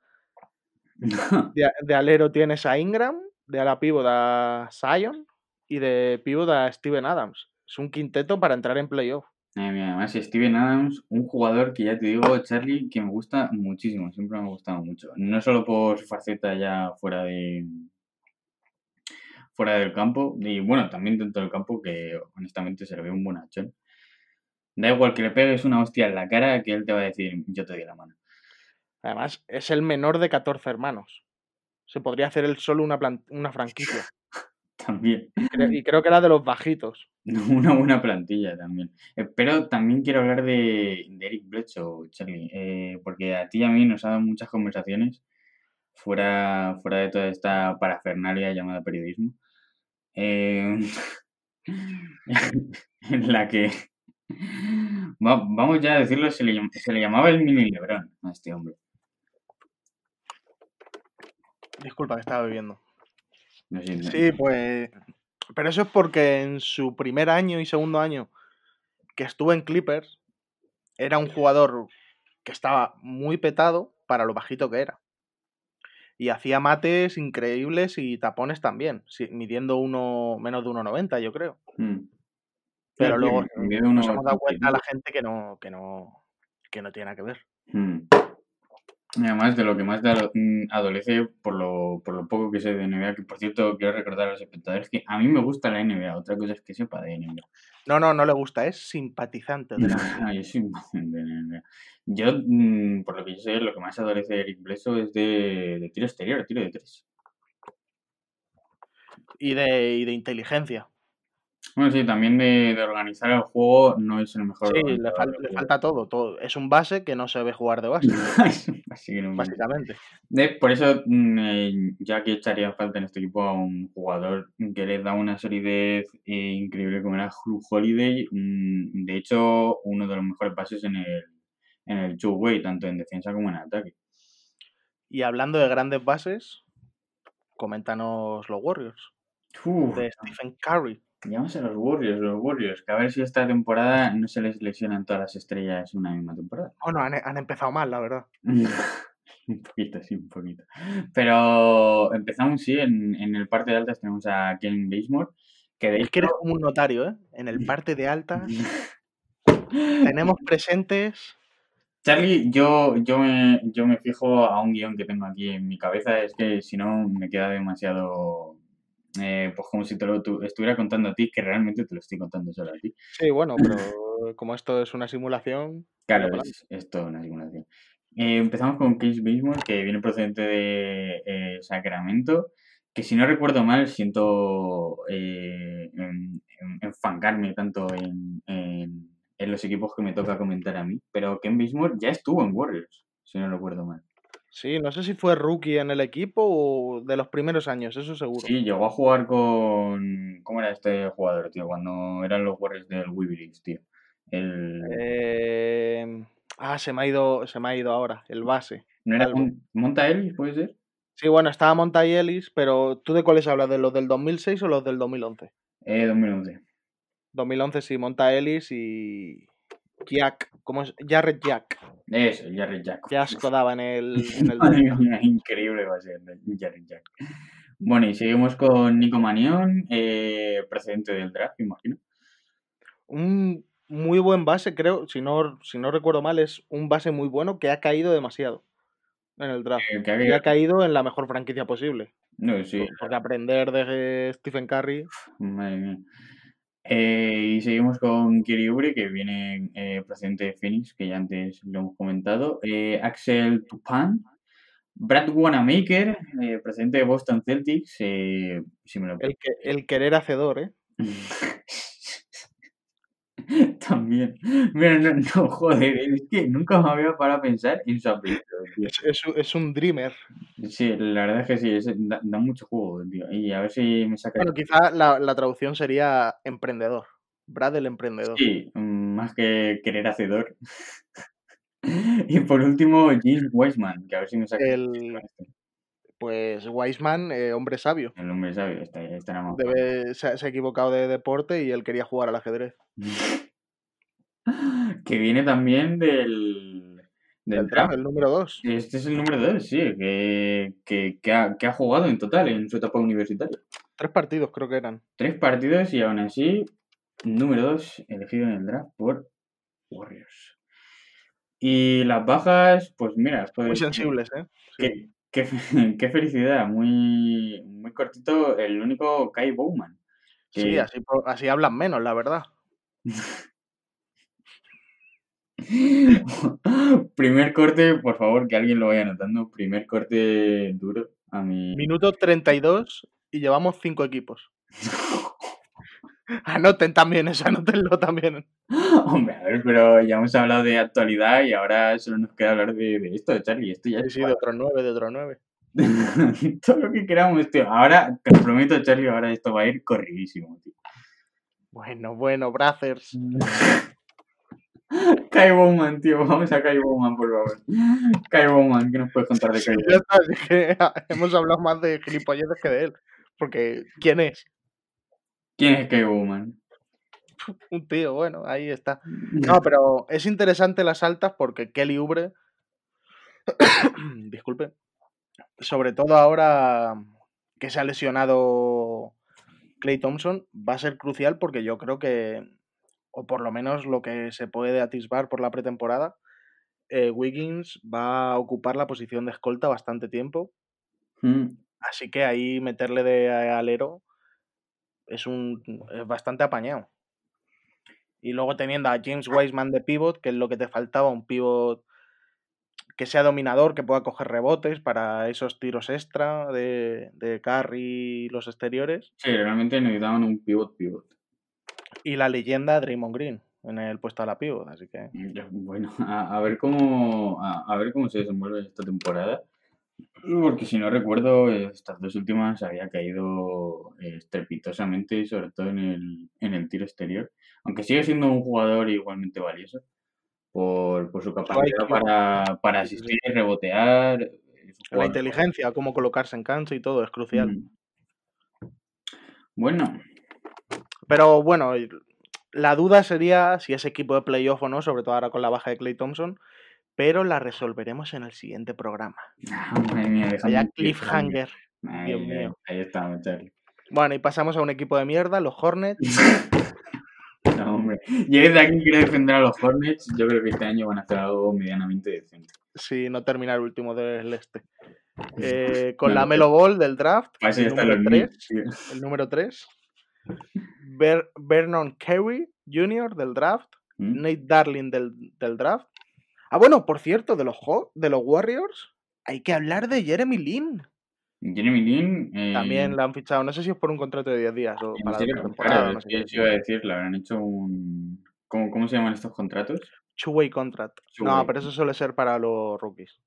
De, alero tienes a Ingram, de ala pívot a Zion y de pívot a Steven Adams. Es un quinteto para entrar en playoff. Mira, además, Steven Adams, un jugador que ya te digo, Charlie, que me gusta muchísimo, siempre me ha gustado mucho. No solo por su faceta ya fuera de fuera del campo, y bueno, también dentro del campo, que honestamente se le ve un bonachón. Da igual que le pegues una hostia en la cara, que él te va a decir, yo te doy la mano. Además, es el menor de 14 hermanos. Se podría hacer él solo una, una franquicia. También. Y cre- y creo que era de los bajitos. Una buena plantilla también. Eh, pero también quiero hablar de, de Eric Bledsoe, Charlie, eh, porque a ti y a mí nos ha dado muchas conversaciones fuera, fuera de toda esta parafernalia llamada periodismo, eh, en la que, va- vamos ya a decirlo, se le, se le llamaba el mini Lebron a este hombre. Disculpa que estaba bebiendo. No sé, no- Sí, pues. Pero eso es porque en su primer año y segundo año que estuvo en Clippers, era un jugador que estaba muy petado para lo bajito que era. Y hacía mates increíbles y tapones también, midiendo uno menos de 1,90, yo creo. Mm. Pero Sí, luego nos hemos dado cuenta a la 85. gente que no, que no, que no tiene nada que ver. Mm. Además de lo que más mm, adolece por lo, por lo poco que sé de NBA, que por cierto quiero recordar a los espectadores que a mí me gusta la NBA, otra cosa es que sepa de NBA. No, no, no le gusta, es simpatizante de la NBA. Yo soy NBA. Mm, por lo que yo sé, lo que más adolece Eric Bledsoe es de, de tiro exterior, tiro de tres. Y de, y de inteligencia. Bueno, sí, también de, de organizar el juego no es el mejor Sí, le, fal- falta todo, todo. Es un base que no se ve jugar de base, Así que no me- básicamente. De- por eso, mm, eh, ya que echaría falta en este equipo a un jugador que le da una solidez eh, increíble como era Hugh Holiday. mm, de hecho, uno de los mejores pases en el, en el two-way, tanto en defensa como en ataque. Y hablando de grandes bases, coméntanos los Warriors Uf, de Stephen Curry. Llamamos a los Warriors, los Warriors, que a ver si esta temporada no se les lesionan todas las estrellas en una misma temporada. Bueno, han, han empezado mal, la verdad. Un poquito, sí, un poquito. Pero empezamos, sí, en, en el parte de altas tenemos a Ken Basemore, que de Es que eres como un notario, ¿eh? En el parte de altas tenemos presentes. Charlie, yo, yo, me, yo me fijo a un guion que tengo aquí en mi cabeza, es que si no me queda demasiado, eh, pues como si te lo tu- estuviera contando a ti, que realmente te lo estoy contando solo a ti. Sí, bueno, pero como esto es una simulación. Claro, es, es toda una simulación. Eh, empezamos con Case Baseball, que viene procedente de eh, Sacramento, que si no recuerdo mal, siento eh, en- en- enfangarme tanto en, en- los equipos que me toca comentar a mí, pero Ken Baseball ya estuvo en Warriors, si no recuerdo mal. Sí, no sé si fue rookie en el equipo o de los primeros años, eso seguro. Sí, llegó a jugar con... ¿Cómo era este jugador, tío? Cuando eran los Warriors del Weaverix, tío. El... Eh, Ah, se me ha ido, se me ha ido ahora, el base. ¿No era Monta Ellis, puede ser? Sí, bueno, estaba Monty Ellis, pero ¿tú de cuáles hablas? ¿De los del 2006 o los del 2011? Eh, 2011. 2011 sí, Monty Ellis y Jack, ¿cómo es? Jared Jack. Eso, Jarrett Jack. Qué asco daba en el, en el increíble va a ser Jarrett Jack. Bueno, y seguimos con Nico Manión, eh, procedente del draft, imagino. Un muy buen base, creo, si no, si no recuerdo mal, es un base muy bueno que ha caído demasiado en el draft. Eh, que Y ha caído en la mejor franquicia posible. No, sí, Porque aprender de Stephen Curry. madre mía. Eh, y seguimos con Kiri Oubre, que viene eh, procedente de Phoenix, que ya antes lo hemos comentado. Eh, Axel Tupan, Brad Wanamaker, eh, procedente de Boston Celtics. si me lo El, que, el querer hacedor, ¿eh? También. Mira, no, no, joder, es que nunca me había parado a pensar en su apellido, tío. Es, es un- es un dreamer. Sí, la verdad es que sí, es- da, da mucho juego, tío. Y a ver si me saca. Bueno, quizá la, la traducción sería emprendedor. Brad el emprendedor. Sí, más que querer hacedor. Y por último, James Wiseman, que a ver si me saca El- Pues Wiseman, eh, hombre sabio. el hombre sabio. Está, más Debe, se, se ha equivocado de deporte y él quería jugar al ajedrez. que viene también del, del El, draft. el número 2. Este es el número 2, sí, que, que, que ha, que ha jugado en total en su etapa universitaria. Tres partidos creo que eran. Tres partidos y aún así, número 2 elegido en el draft por Warriors. Y las bajas, pues mira, Muy pues, sensibles, ¿eh? qué, qué, qué felicidad, muy, muy cortito, el único Kai Bowman. Sí, así, así hablan menos, la verdad. Primer corte, por favor, que alguien lo vaya anotando. Primer corte duro a mi. Minuto 32 y llevamos cinco equipos. Anoten también eso, anótenlo también. Hombre, a ver, pero ya hemos hablado de actualidad y ahora solo nos queda hablar de, de esto, Charlie. Esto ya Sí, es sí, de otros nueve, de otros nueve. todo lo que queramos, tío. Ahora, te lo prometo, Charlie, ahora esto va a ir corridísimo, tío. Bueno, bueno, Brothers. Kai Bowman, tío. Vamos a Kai Bowman, por favor. Kai Bowman, ¿qué nos puedes contar de Kai Bowman? hemos hablado más de gilipolleces que de él. Porque, ¿quién es? ¿Quién es Kai Bowman? Un tío, bueno, ahí está. No, pero es interesante las altas porque Kelly Oubre, disculpe, sobre todo ahora que se ha lesionado Clay Thompson, va a ser crucial porque yo creo que, o por lo menos lo que se puede atisbar por la pretemporada, eh, Wiggins va a ocupar la posición de escolta bastante tiempo, Mm, así que ahí meterle de alero es, un, es bastante apañado. Y luego teniendo a James Wiseman de pivot, que es lo que te faltaba, un pivot que sea dominador, que pueda coger rebotes para esos tiros extra de, de Curry y los exteriores. Sí, realmente necesitaban un pivot pivot. Y la leyenda Draymond Green en el puesto a la pivot, así que... Bueno, a, a ver cómo a, a ver cómo se desenvuelve esta temporada. Porque si no recuerdo, estas dos últimas había caído eh, estrepitosamente, sobre todo en el, en el tiro exterior. Aunque sigue siendo un jugador igualmente valioso por, por su capacidad para, para asistir y rebotear. La inteligencia, cómo colocarse en cancha y todo es crucial. Mm. Bueno, Pero bueno, la duda sería si ese equipo de playoff o no, sobre todo ahora con la baja de Clay Thompson. Pero la resolveremos en el siguiente programa. Ah, mía, déjame Vaya cliffhanger. Dios mío. ahí estamos, Charlie. Bueno, y pasamos a un equipo de mierda, los Hornets. No, hombre. Yo desde aquí quiero defender a los Hornets. Yo creo que este año van a hacer algo medianamente decente. si no termina el último del este. Eh, con No, la Melo Ball del draft, ya el número los 3, Knicks, tío. el número 3. Vernon Carey Jr. del draft, ¿Mm? Nate Darling del, del draft. Ah, bueno, por cierto, de los, de los Warriors, hay que hablar de Jeremy Lin. Jeremy Lin. eh, También la han fichado, no sé si es por un contrato de 10 días o para la serio, temporada, claro, no es sé que iba a decir, le habrán hecho un. ¿Cómo, cómo se llaman estos contratos? Two-way contract. No, pero eso suele ser para los rookies.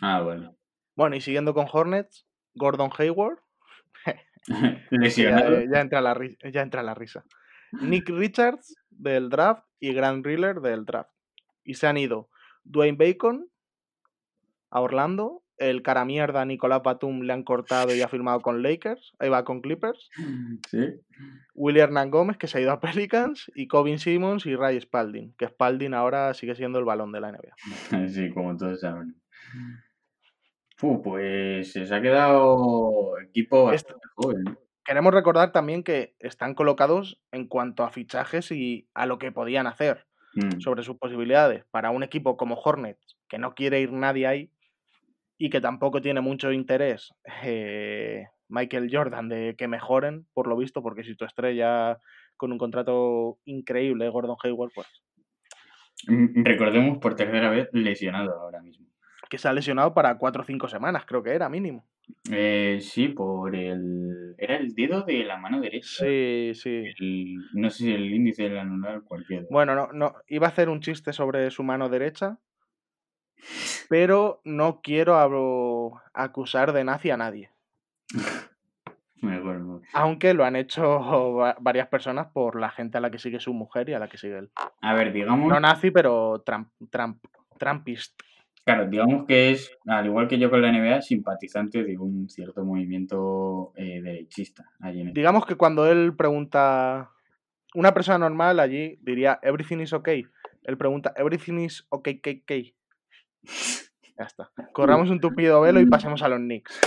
Ah, vale. Bueno, y siguiendo con Hornets, Gordon Hayward. Lesionado. ya entra la, ya entra la risa. Nick Richards del draft y Grant Riller del draft. Y se han ido Dwayne Bacon a Orlando. El cara mierda Nicolás Batum le han cortado y ha firmado con Lakers. Ahí va con Clippers. Sí. William Hernán Gómez, que se ha ido a Pelicans. Y Covin Simmons y Ray Spalding. Que Spalding ahora sigue siendo el balón de la NBA. Sí, como todos saben. Pues se ha quedado equipo Este- bastante joven. Queremos recordar también que están colocados en cuanto a fichajes y a lo que podían hacer. Mm. sobre sus posibilidades para un equipo como Hornets, que no quiere ir nadie ahí y que tampoco tiene mucho interés eh, Michael Jordan de que mejoren, por lo visto, porque si tu estrella con un contrato increíble, Gordon Hayward, pues Mm, Recordemos por tercera vez lesionado ahora mismo. que se ha lesionado para cuatro o cinco semanas, creo que era mínimo. Eh, sí, por el. Era el dedo de la mano derecha. Sí, sí. El- no sé si el índice del anular cualquiera. Bueno, no, no, iba a hacer un chiste sobre su mano derecha, pero no quiero abro- acusar de nazi a nadie. Mejor no. Aunque lo han hecho va- varias personas por la gente a la que sigue su mujer y a la que sigue él. A ver, digamos. No nazi, pero Trump, Trump, Trumpist. Claro, digamos que es, al igual que yo con la NBA, simpatizante de un cierto movimiento eh, derechista. Allí en Digamos que cuando él pregunta, una persona normal allí diría everything is okay. Él pregunta everything is okay, okay, okay. Ya está. Corramos un tupido velo y pasemos a los Knicks.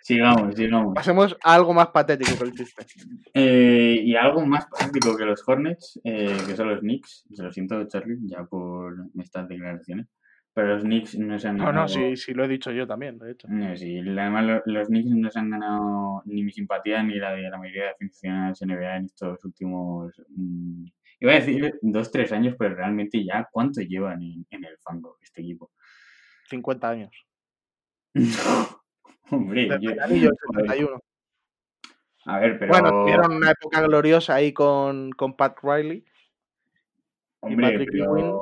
Sigamos, sigamos. Pasemos a algo más patético que el chiste. Eh, y algo más práctico que los Hornets, eh, que son los Knicks. Se lo siento, Charlie, ya por estas declaraciones. Pero los Knicks no se han No, ganado. no, sí, sí lo he dicho yo también, de hecho. No, sí, además lo- los Knicks no se han ganado ni mi simpatía ni la de la mayoría de aficionados NBA en estos últimos. mm, iba a decir dos, tres años, pero realmente ya cuánto llevan en, en el fango este equipo. 50 años. Hombre, yo- el anillo del joder, 71. a ver, pero. Bueno, tuvieron una época gloriosa ahí con, con Pat Riley. hombre, Patrick pero- Ewing,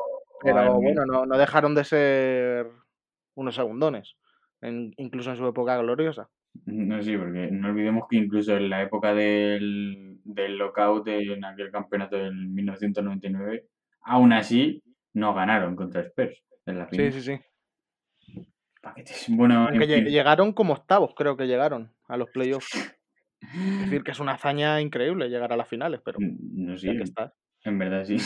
Pero bueno, no, no dejaron de ser unos segundones, en- incluso en su época gloriosa. No, sí, porque no olvidemos que incluso en la época del, del lockout en aquel campeonato del 1999, aún así no ganaron contra Spurs en la Sí, final. sí, sí. Paquetes. Bueno, en Aunque fin. llegaron como octavos, creo que llegaron a los playoffs. Es decir, que es una hazaña increíble llegar a las finales, pero No sé, estás. en verdad sí.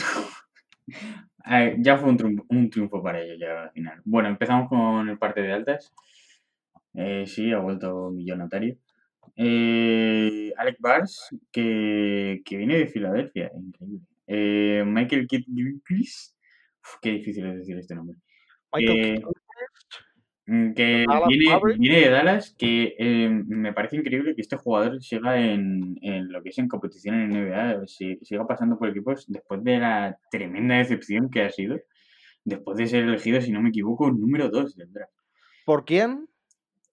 Ya fue un triunfo, un triunfo para ellos llegar a la final. Bueno, empezamos con el parte de altas. Eh, sí, ha vuelto millonario. Eh, Alec Bars, que, que viene de Filadelfia, increíble. Eh, Michael Kidd Gilchrist, qué difícil es decir este nombre. Michael Eh, Que Dallas viene, viene de Dallas, que eh, me parece increíble que este jugador siga en, en lo que es en competición en NBA, si- siga pasando por equipos después de la tremenda decepción que ha sido, después de ser elegido, si no me equivoco, número 2 del draft. ¿Por quién?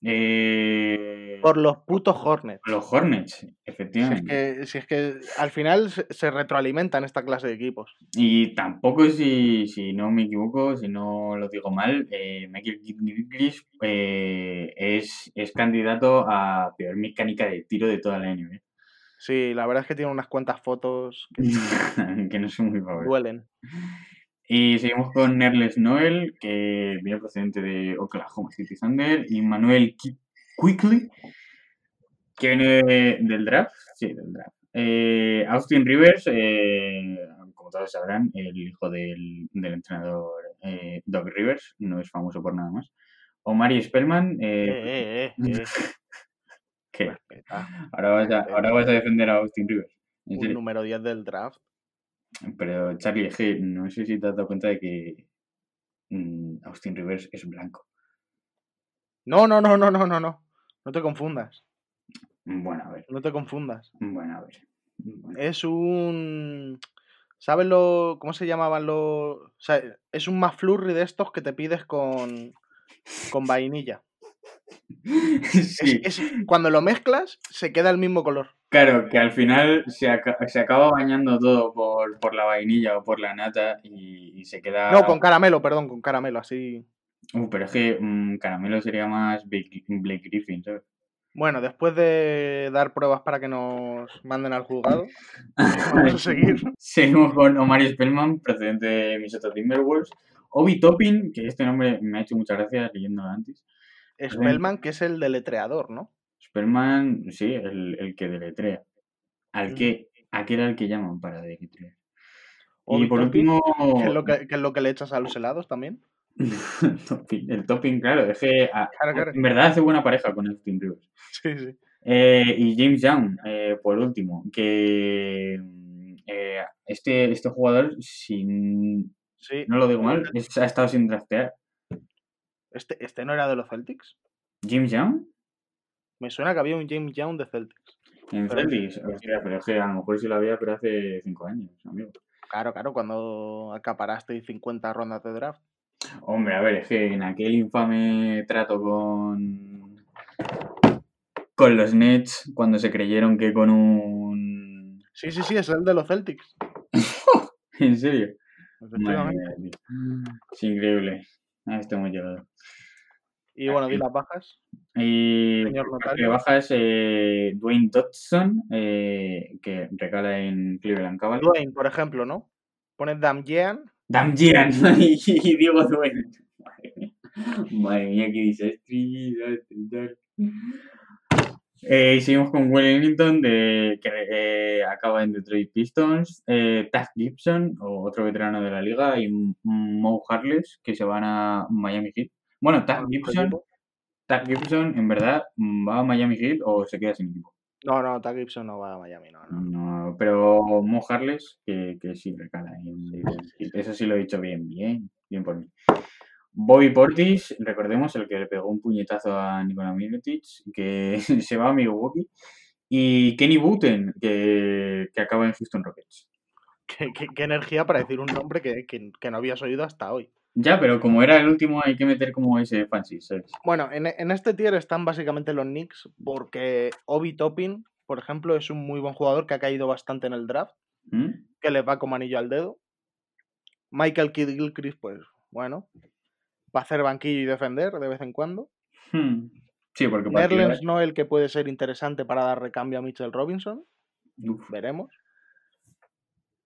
Eh, Por los putos Hornets. los Hornets, Si es, efectivamente. que, si es que al final se, retroalimentan esta clase de equipos. Y tampoco, si, si no me equivoco, si no lo digo mal, eh, Michael Kidd eh, es, es candidato a peor mecánica de tiro de toda la NBA. Sí, la verdad es que tiene unas cuantas fotos que que no son muy favoritos. duelen. Y seguimos con Nerles Noel, que viene procedente de Oklahoma City Thunder, y Manuel Qui- Quickly, que viene de- del draft. Sí, del draft. Eh, Austin Rivers, eh, como todos sabrán, el hijo del, del entrenador eh, Doc Rivers, no es famoso por nada más. Omari Spellman. Eh, Eh. ¿qué? Ahora vas, a, ahora vas a defender a Austin Rivers. Un número 10 del draft. Pero Charlie, que no sé si te has dado cuenta de que mm, Austin Rivers es blanco. No, no, no, no, no, no, no. No te confundas. Bueno, a ver. No te confundas. Bueno, a ver. Bueno, Es un. ¿Sabes lo. ¿Cómo se llamaban los.? O sea, es un McFlurry de estos que te pides con. con vainilla. Es- sí, es- cuando lo mezclas, se queda el mismo color. Claro, que al final se, aca- se acaba bañando todo por, por la vainilla o por la nata y, y se queda... No, con caramelo, perdón, con caramelo, así. Uh, pero es que mm, caramelo sería más Blake, Griffin, ¿sabes? Bueno, después de dar pruebas para que nos manden al juzgado, vamos a seguir. Seguimos con Omari Spellman, procedente de Minnesota Timberwolves. Obi Toppin, que este nombre me ha hecho mucha gracia leyéndolo antes. Spellman, que es el deletreador, ¿no? Spellman, sí, el, el que deletrea. Al que, aquel al que llaman para deletrear. Y por último, Que es, lo que, que es lo que le echas a los helados también. El topping, claro, es que a- Claro, claro. en verdad hace buena pareja con Austin Rivers. Sí, sí. Eh, y James Young, eh, por último, que mm, eh, este, este jugador, si n- sí. no lo digo mal, es- ha estado sin draftear. Este, este no era de los Celtics. James Young Me suena que había un James Young de Celtics. en Pero- Celtics, hostia, pero es que a lo mejor sí lo había, pero hace cinco años, amigo. Claro, claro, cuando acaparaste 50 rondas de draft. Hombre, a ver, es que en aquel infame trato con. con los Nets, cuando se creyeron que con un. Sí, sí, sí, es el de los Celtics. ¿En serio? Efectivamente. Es increíble. A esto hemos llegado. Y bueno, di las bajas. Y Señor notario. de baja es eh, Dwayne Dodson, eh, que recala en Cleveland Cavaliers. Dwayne, por ejemplo, ¿no? Pones Damjean. Dan Gian y Diego Dwayne. Madre mía, desastre, tal. Eh, y seguimos con Will Ellington, de, que eh, acaba en Detroit Pistons, eh, Taz Gibson, otro veterano de la liga, y Mo Harless, que se van a Miami Heat. Bueno, Otro Gibson, Gibson, en verdad, ¿va a Miami Heat o se queda sin equipo? No, no, Tag Gibson no va a Miami, no, no. No, pero Mo Harless, que, que sí recala. Eso sí lo he dicho bien, bien, bien por mí. Bobby Portis, recordemos, el que le pegó un puñetazo a Nikola Mirotic, que se va a Milwaukee. Y Kenny Booten, que, que acaba en Houston Rockets. ¿Qué, qué- qué energía para decir un nombre que, que- que no habías oído hasta hoy. Ya, pero como era el último, hay que meter como ese fancy, ¿sabes? Bueno, en, en este tier están básicamente los Knicks porque Obi Toppin, por ejemplo, es un muy buen jugador que ha caído bastante en el draft, ¿Mm? que le va como anillo al dedo. Michael Kidd Gilchrist, pues bueno, para hacer banquillo y defender de vez en cuando. Hmm. Sí, porque tirar- Noel, que puede ser interesante para dar recambio a Mitchell Robinson, Uf, veremos.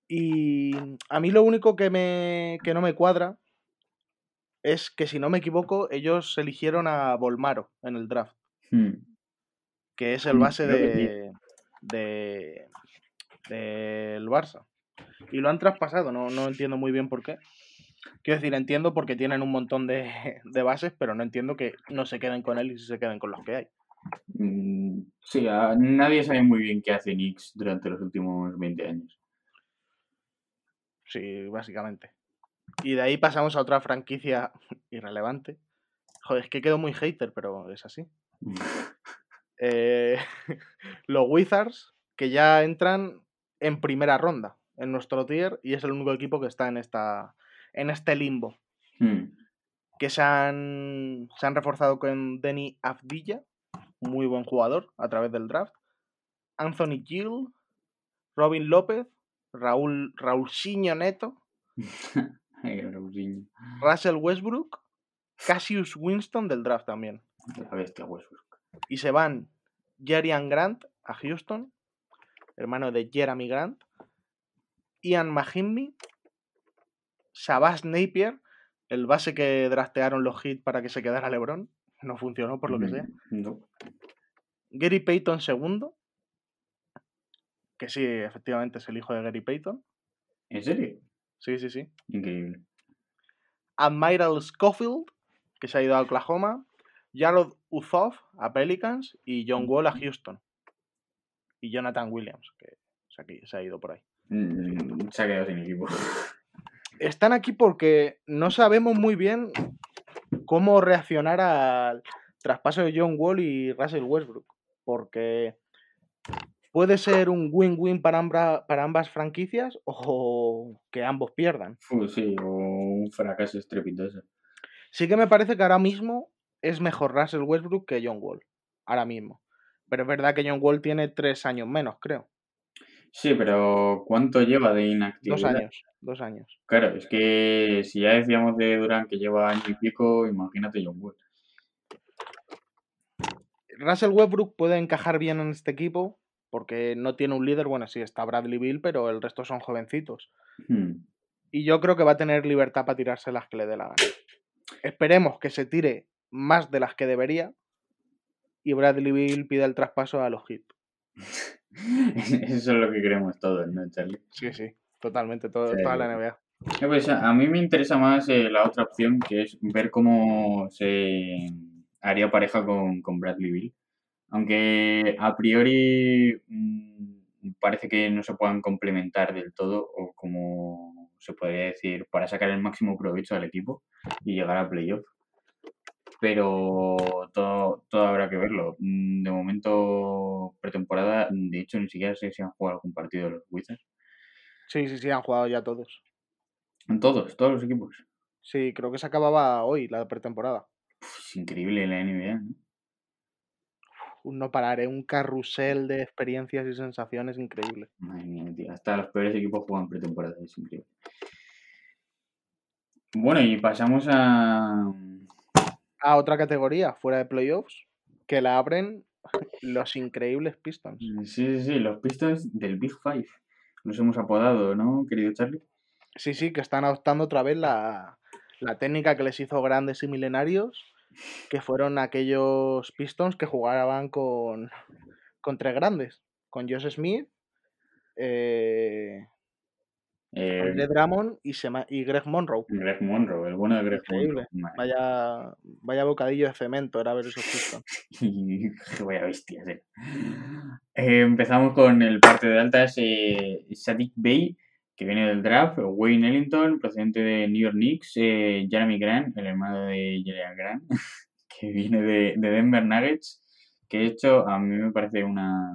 Y a mí lo único que, me, que no me cuadra es que, si no me equivoco, ellos eligieron a Volmaro en el draft, hmm. que es el Mm, base de, de- del Barça. Y lo han traspasado, no, no entiendo muy bien por qué. Quiero decir, entiendo porque tienen un montón de, de bases, pero no entiendo que no se queden con él y se queden con los que hay. Mm, Sí, a- nadie sabe muy bien qué hace Knicks durante los últimos 20 años. Sí, básicamente. Y de ahí pasamos a otra franquicia irrelevante. Joder, es que quedo muy hater, pero es así. Eh, los Wizards, que ya entran en primera ronda en nuestro tier y es el único equipo que está en, esta, en este limbo. Hmm. Que se han, se han reforzado con Denny Avdilla, muy buen jugador a través del draft. Anthony Gill, Robin López, Raúl, Raúlcinho Neto, Ay, Raulzinho. Russell Westbrook, Cassius Winston del draft también. La bestia Westbrook. Y se van Jerian Grant a Houston, hermano de Jeremy Grant, Ian Mahinmi, Sabas Napier, el base que draftearon los Heat para que se quedara LeBron, no funcionó por lo que sea. Mm, No. Gary Payton segundo, que sí, efectivamente es el hijo de Gary Payton. ¿En serio? Sí, sí, sí. Increíble. Admiral Schofield, que se ha ido a Oklahoma, Jared Uzoff a Pelicans y John Wall a Houston. Y Jonathan Williams, que se ha, se ha ido por ahí. Mm, se ha quedado sin equipo. Están aquí porque no sabemos muy bien cómo reaccionar al traspaso de John Wall y Russell Westbrook. Porque puede ser un win-win para, ambra- para ambas franquicias o que ambos pierdan. Sí, o un fracaso estrepitoso. Sí que me parece que ahora mismo es mejor Russell Westbrook que John Wall. Ahora mismo. Pero es verdad que John Wall tiene tres años menos, creo. Sí, pero ¿cuánto lleva de inactividad? Dos años. Dos años. Claro, es que si ya decíamos de Durán que lleva año y pico, imagínate John Wall. Russell Westbrook puede encajar bien en este equipo porque no tiene un líder. Bueno, sí, está Bradley Bill, pero el resto son jovencitos. Hmm. Y yo creo que va a tener libertad para tirarse las que le dé la gana. Esperemos que se tire más de las que debería y Bradley Bill pida el traspaso a los Heat. Eso es lo que queremos todos, ¿no, Charlie? Sí, sí, totalmente, todo- Sí. toda la NBA. Eh, pues, a a mí me interesa más eh, la otra opción, que es ver cómo se haría pareja con, con Bradley Bill. Aunque a priori mm, parece que no se puedan complementar del todo, o como se podría decir, para sacar el máximo provecho al equipo y llegar a playoff. Pero todo, todo habrá que verlo. Mm, De momento, pretemporada, de hecho, ni siquiera sé si han jugado algún partido los Wizards. Sí, sí, sí, han jugado ya todos. En todos, todos los equipos. Sí, creo que se acababa hoy la pretemporada. Uf, es increíble la NBA, ¿no? Un no pararé, un carrusel de experiencias y sensaciones increíble. Madre mía, tío. Hasta los peores equipos juegan pretemporada, es increíble. Bueno, y pasamos a. A otra categoría, fuera de playoffs, que la abren los increíbles Pistons. Sí, sí, sí, los Pistons del Big Five. Los hemos apodado, ¿no, querido Charlie? Sí, sí, que están adoptando otra vez la, la técnica que les hizo grandes y milenarios, que fueron aquellos Pistons que jugaban con, con tres grandes, con Josh Smith, eh, Eh, Drummond y, Sema- y Greg Monroe. Greg Monroe, el bueno de Greg Increíble. Monroe. Vaya, vaya bocadillo de cemento era ver esos Pistons. Vaya bestias, eh. Empezamos con el parte de altas, eh, Sadiq Bey, que viene del draft, Wayne Ellington, procedente de New York Knicks, eh, Jeremy Grant, el hermano de Jeremy Grant, que viene de, de Denver Nuggets, que hecho a mí me parece una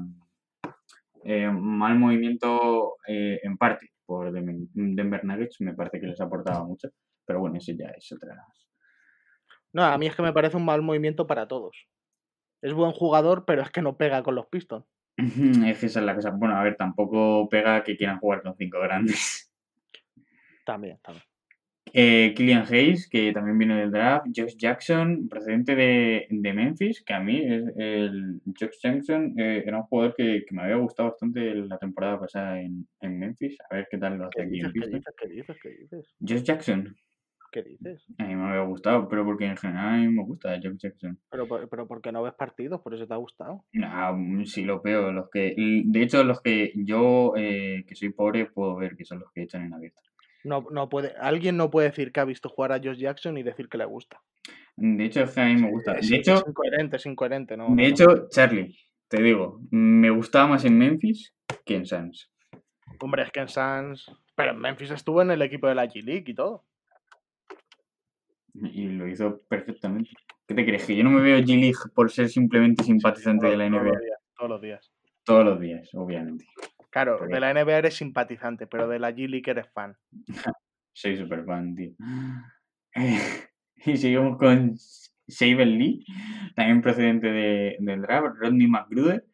eh, mal movimiento eh, en parte por Denver Nuggets, me parece que les aportaba mucho, pero bueno, eso ya es otra. No, a mí es que me parece un mal movimiento para todos. Es buen jugador, pero es que no pega con los Pistons. Es que esa es la cosa. Bueno, a ver, tampoco pega que quieran jugar con cinco grandes. También, también. Eh, Killian Hayes, que también viene del draft. Josh Jackson, procedente de, de Memphis, que a mí es el Josh Jackson eh, era un jugador que, que me había gustado bastante la temporada pasada en, en Memphis. A ver qué tal lo hace ¿Qué aquí en dices? ¿Qué Pistons. dices? ¿Qué dices? ¿Qué dices? Josh Jackson, ¿Qué dices? a mí me había gustado, pero porque en general a mí me gusta Josh Jackson. Pero, pero porque no ves partidos, por eso te ha gustado. Nah, mm, sí lo veo. Los que, de hecho, los que yo, eh, que soy pobre, puedo ver que son los que echan en abierto. No, no puede, alguien no puede decir que ha visto jugar a Josh Jackson y decir que le gusta. De hecho, es que a mí me gusta. Es, De hecho, es incoherente, es incoherente, ¿no? no, de no. hecho, Charlie, te digo, me gustaba más en Memphis que en Suns. Hombre, es que en Suns... Pero en Memphis estuvo en el equipo de la G-League y todo. Y lo hizo perfectamente. ¿Qué te crees? Que yo no me veo G-League por ser simplemente simpatizante de la Todos NBA los días, todos los días. todos los días, obviamente. Claro, Porque- de la NBA eres simpatizante, pero de la G-League eres fan. Soy super fan, tío. y seguimos con Saben Lee, también procedente de, del draft. Rodney McGruder,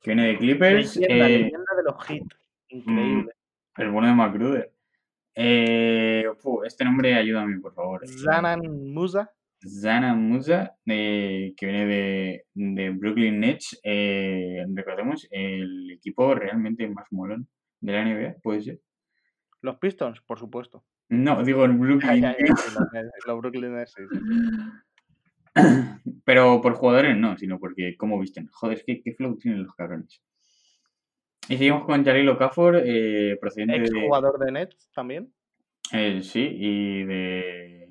que viene de Clippers. Leyenda, eh, leyenda de los hits. Increíble. El bueno de McGruder. Eh, este nombre ayúdame, por favor. Zanan Musa. Zana Musa, eh, que viene de, de Brooklyn Nets. Eh, recordemos, el equipo realmente más molón de la NBA, puede ser. Los Pistons, por supuesto. No, digo Ya, Brooklyn los, Brooklyn Nets, sí, sí. Pero por jugadores no, sino porque cómo visten. Joder, es que qué flow tienen los cabrones. Y seguimos con Jalil Okafor, eh, procedente Ex jugador de Nets también. Eh, sí, y de,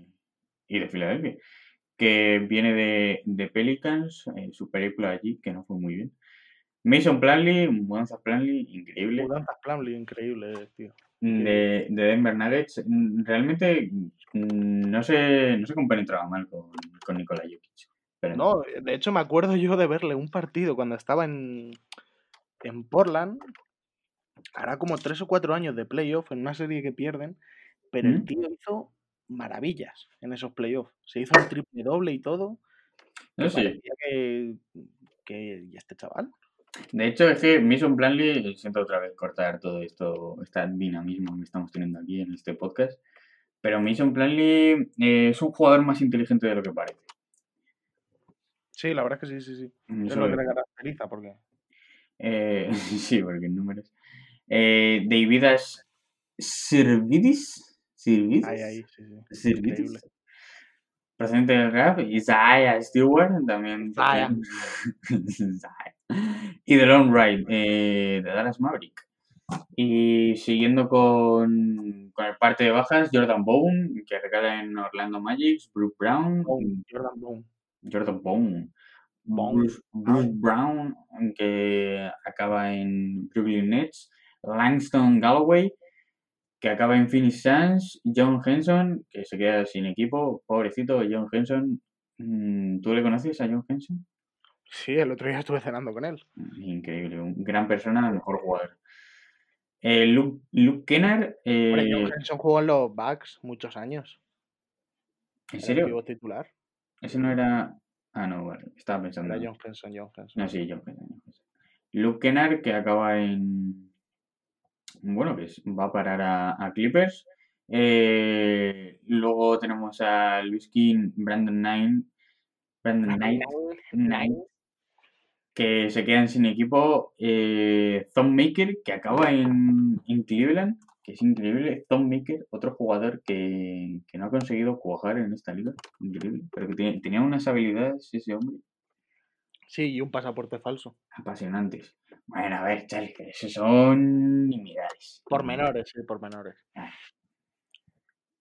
y de Filadelfia, que viene de, de Pelicans, eh, su película allí, que no fue muy bien. Mason Planley, Mudanzas Planley, increíble. Mudanzas Planley, increíble, tío. De, de Denver Nuggets. Mm, Realmente mm, no se, no se compenetraba mal con, con Nikola Jokic. Pero No, de hecho me acuerdo yo de verle un partido cuando estaba en, en Portland, hará como tres o cuatro años de playoff en una serie que pierden, pero el ¿Mm? tío hizo maravillas en esos playoffs. Se hizo un triple doble y todo. No sé. que, que ¿y este chaval. De hecho, es que Mason Planley, siento otra vez cortar todo esto, este dinamismo que estamos teniendo aquí en este podcast, pero Mason Planley eh, es un jugador más inteligente de lo que parece. Sí, la verdad es que sí, sí, sí. Es Eso lo lo que le caracteriza, porque Eh, sí, porque en números. Eh, Davidas Sirvidis. Sirvidis. ahí, ahí, sí, sí. Sirvidis. increíble. Procedente del rap. Isaiah Stewart también. Isaiah. Y The Long Ride eh, de Dallas Maverick. Y siguiendo con, con el parte de bajas, Jordan Bowen, que regala en Orlando Magic, Brooke Brown, Bone, Jordan Bone. Jordan. Bone. Bruce, Bruce Brown, que acaba en Brooklyn Nets, Langston Galloway, que acaba en Phoenix Suns, John Henson, que se queda sin equipo, pobrecito John Henson. Mm, ¿Tú le conoces a John Henson? Sí, el otro día estuve cenando con él. Increíble, un gran persona, mejor jugador. Eh, Luke, Luke Kennard, Hombre, eh, John Henson jugó en los Bucks muchos años. ¿en el serio? titular. Ese no era... Ah, no, vale, estaba pensando. Era John Henson, John Henson. No, sí, John Henson. John Henson. Luke Kennard, que acaba en. Bueno, que va a parar a, a Clippers. Eh, luego tenemos a Luis King, Brandon Knight, Brandon Knight, Knight, que se quedan sin equipo. Eh, Thon Maker, que acaba en, en Cleveland, que es increíble. Thon Maker, otro jugador que, que no ha conseguido cuajar en esta liga. Increíble. Pero que tiene- tenía unas habilidades ese hombre Sí, y un pasaporte falso. apasionantes. Bueno, a ver, chale, que esos son nimiedades. Por menores, sí, por menores.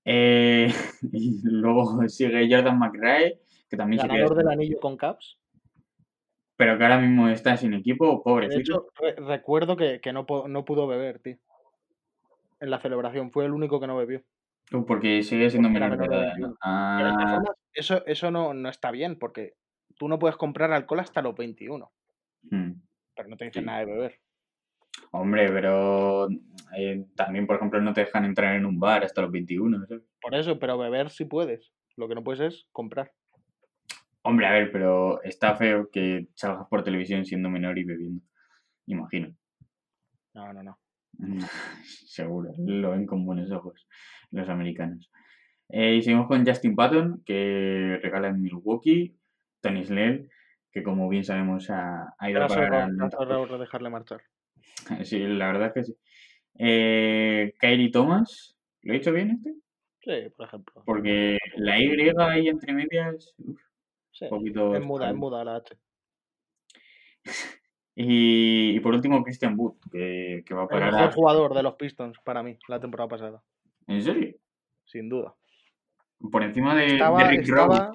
Eh, y luego sigue Jordan McRae, que también Ganador del anillo con Caps. pero que ahora mismo está sin equipo, De pobrecito. hecho, re- recuerdo que, que no, no pudo beber, tío. En la celebración. Fue el único que no bebió. Porque sigue siendo menor de edad, ¿no? 21. Pero de todas Ah, eso, eso no, no está bien, porque tú no puedes comprar alcohol hasta los 21. hmm. Pero no te dicen Sí. nada de beber. Hombre, pero eh, también, por ejemplo, no te dejan entrar en un bar hasta los 21. ¿sabes? Por eso, pero beber sí puedes. Lo que no puedes es comprar. Hombre, a ver, pero está feo que salgas por televisión siendo menor y bebiendo. Imagino. No, no, no. Mm, Seguro, lo ven con buenos ojos los americanos. Eh, y seguimos con Justin Patton, que regala en Milwaukee. Tony Snell, que como bien sabemos ha, ha ido a parar a dejarle marchar. Sí, la verdad es que sí. Eh, Kyrie Thomas, ¿lo he dicho bien este? Sí, por ejemplo. Porque la Y ahí entre medias, uf, Sí. un poquito... Es muda, es muda la H. Y, y por último, Christian Wood, que, que va a El parar mejor a... jugador de los Pistons para mí la temporada pasada. ¿En serio? Sin duda. Por encima de, de Estaba, Rick estaba,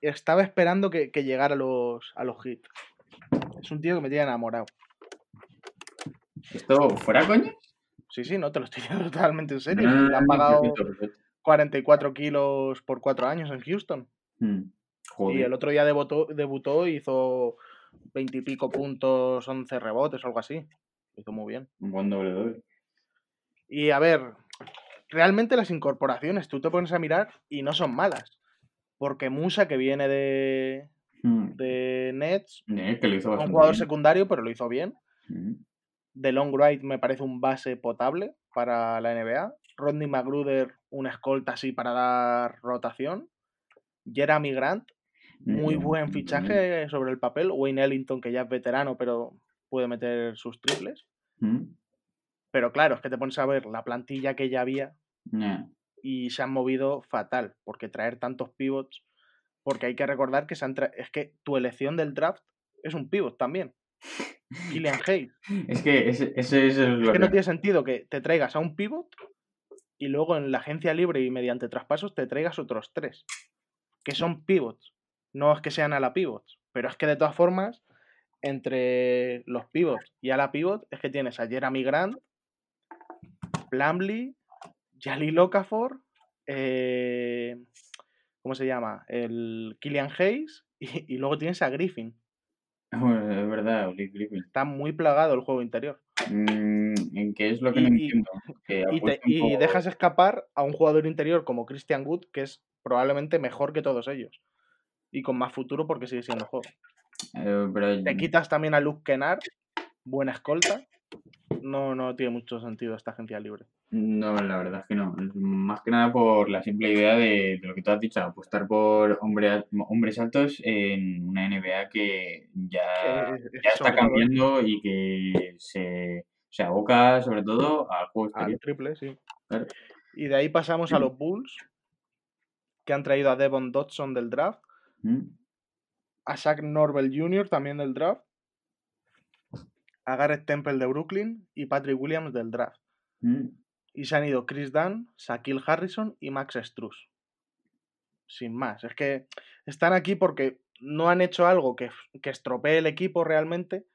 estaba esperando que, que llegara a los, a los hits. Es un tío que me tiene enamorado. ¿Esto fuera coña? Sí, sí, no, te lo estoy diciendo totalmente en serio. No, no, le han pagado perfecto, perfecto. 44 kilos por cuatro años en Houston. Mm, Y el otro día debutó, debutó y hizo 20 y pico puntos, 11 rebotes o algo así. Lo hizo muy bien. Un buen doble doble. Y a ver, realmente las incorporaciones tú te pones a mirar y no son malas. Porque Musa, que viene de, Mm, de Nets, eh, que lo hizo es un jugador bien. secundario, pero lo hizo bien. Mm, De Long Ride me parece un base potable para la NBA. Rodney Magruder, una escolta así para dar rotación. Jeremy Grant, muy mm, buen mm, fichaje sobre el papel. Wayne Ellington, que ya es veterano, pero puede meter sus triples. mm, Pero claro, es que te pones a ver la plantilla que ya había yeah. y se han movido fatal, porque traer tantos pivots, porque hay que recordar que se han es que tu elección del draft es un pivot también. Killian Hayes. Es que ese, ese es lo que no que- tiene sentido que te traigas a un pivot y luego en la agencia libre y mediante traspasos te traigas otros tres. que son pivots. No es que sean a la pivots, pero es que de todas formas, entre los pivots y a la pivot, es que tienes a Jeremy Grant, Plumlee, Jalil Okafor, eh, ¿cómo se llama? El Killian Hayes y, luego tienes a Griffin. es verdad, Griffin. Está muy plagado el juego interior. Mm, ¿En qué es lo que no entiendo? y, dejas escapar a un jugador interior como Christian Wood, que es probablemente mejor que todos ellos. Y con más futuro porque sigue siendo juego. Eh, Te quitas también a Luke Kennard, buena escolta. No, no tiene mucho sentido esta agencia libre. No, la verdad es que no. Más que nada por la simple idea de, lo que tú has dicho, apostar por hombres altos en una NBA que ya, está cambiando y que se, aboca sobre todo al juego Al triple, sí. Y de ahí pasamos a los Bulls, que han traído a Devon Dodson del draft, a Zach Norvell Jr. también del draft, a Garrett Temple de Brooklyn y Patrick Williams del draft. Y se han ido Chris Dunn, Shaquille Harrison y Max Struz. Sin más. Es que están aquí porque no han hecho algo que, que estropee el equipo realmente,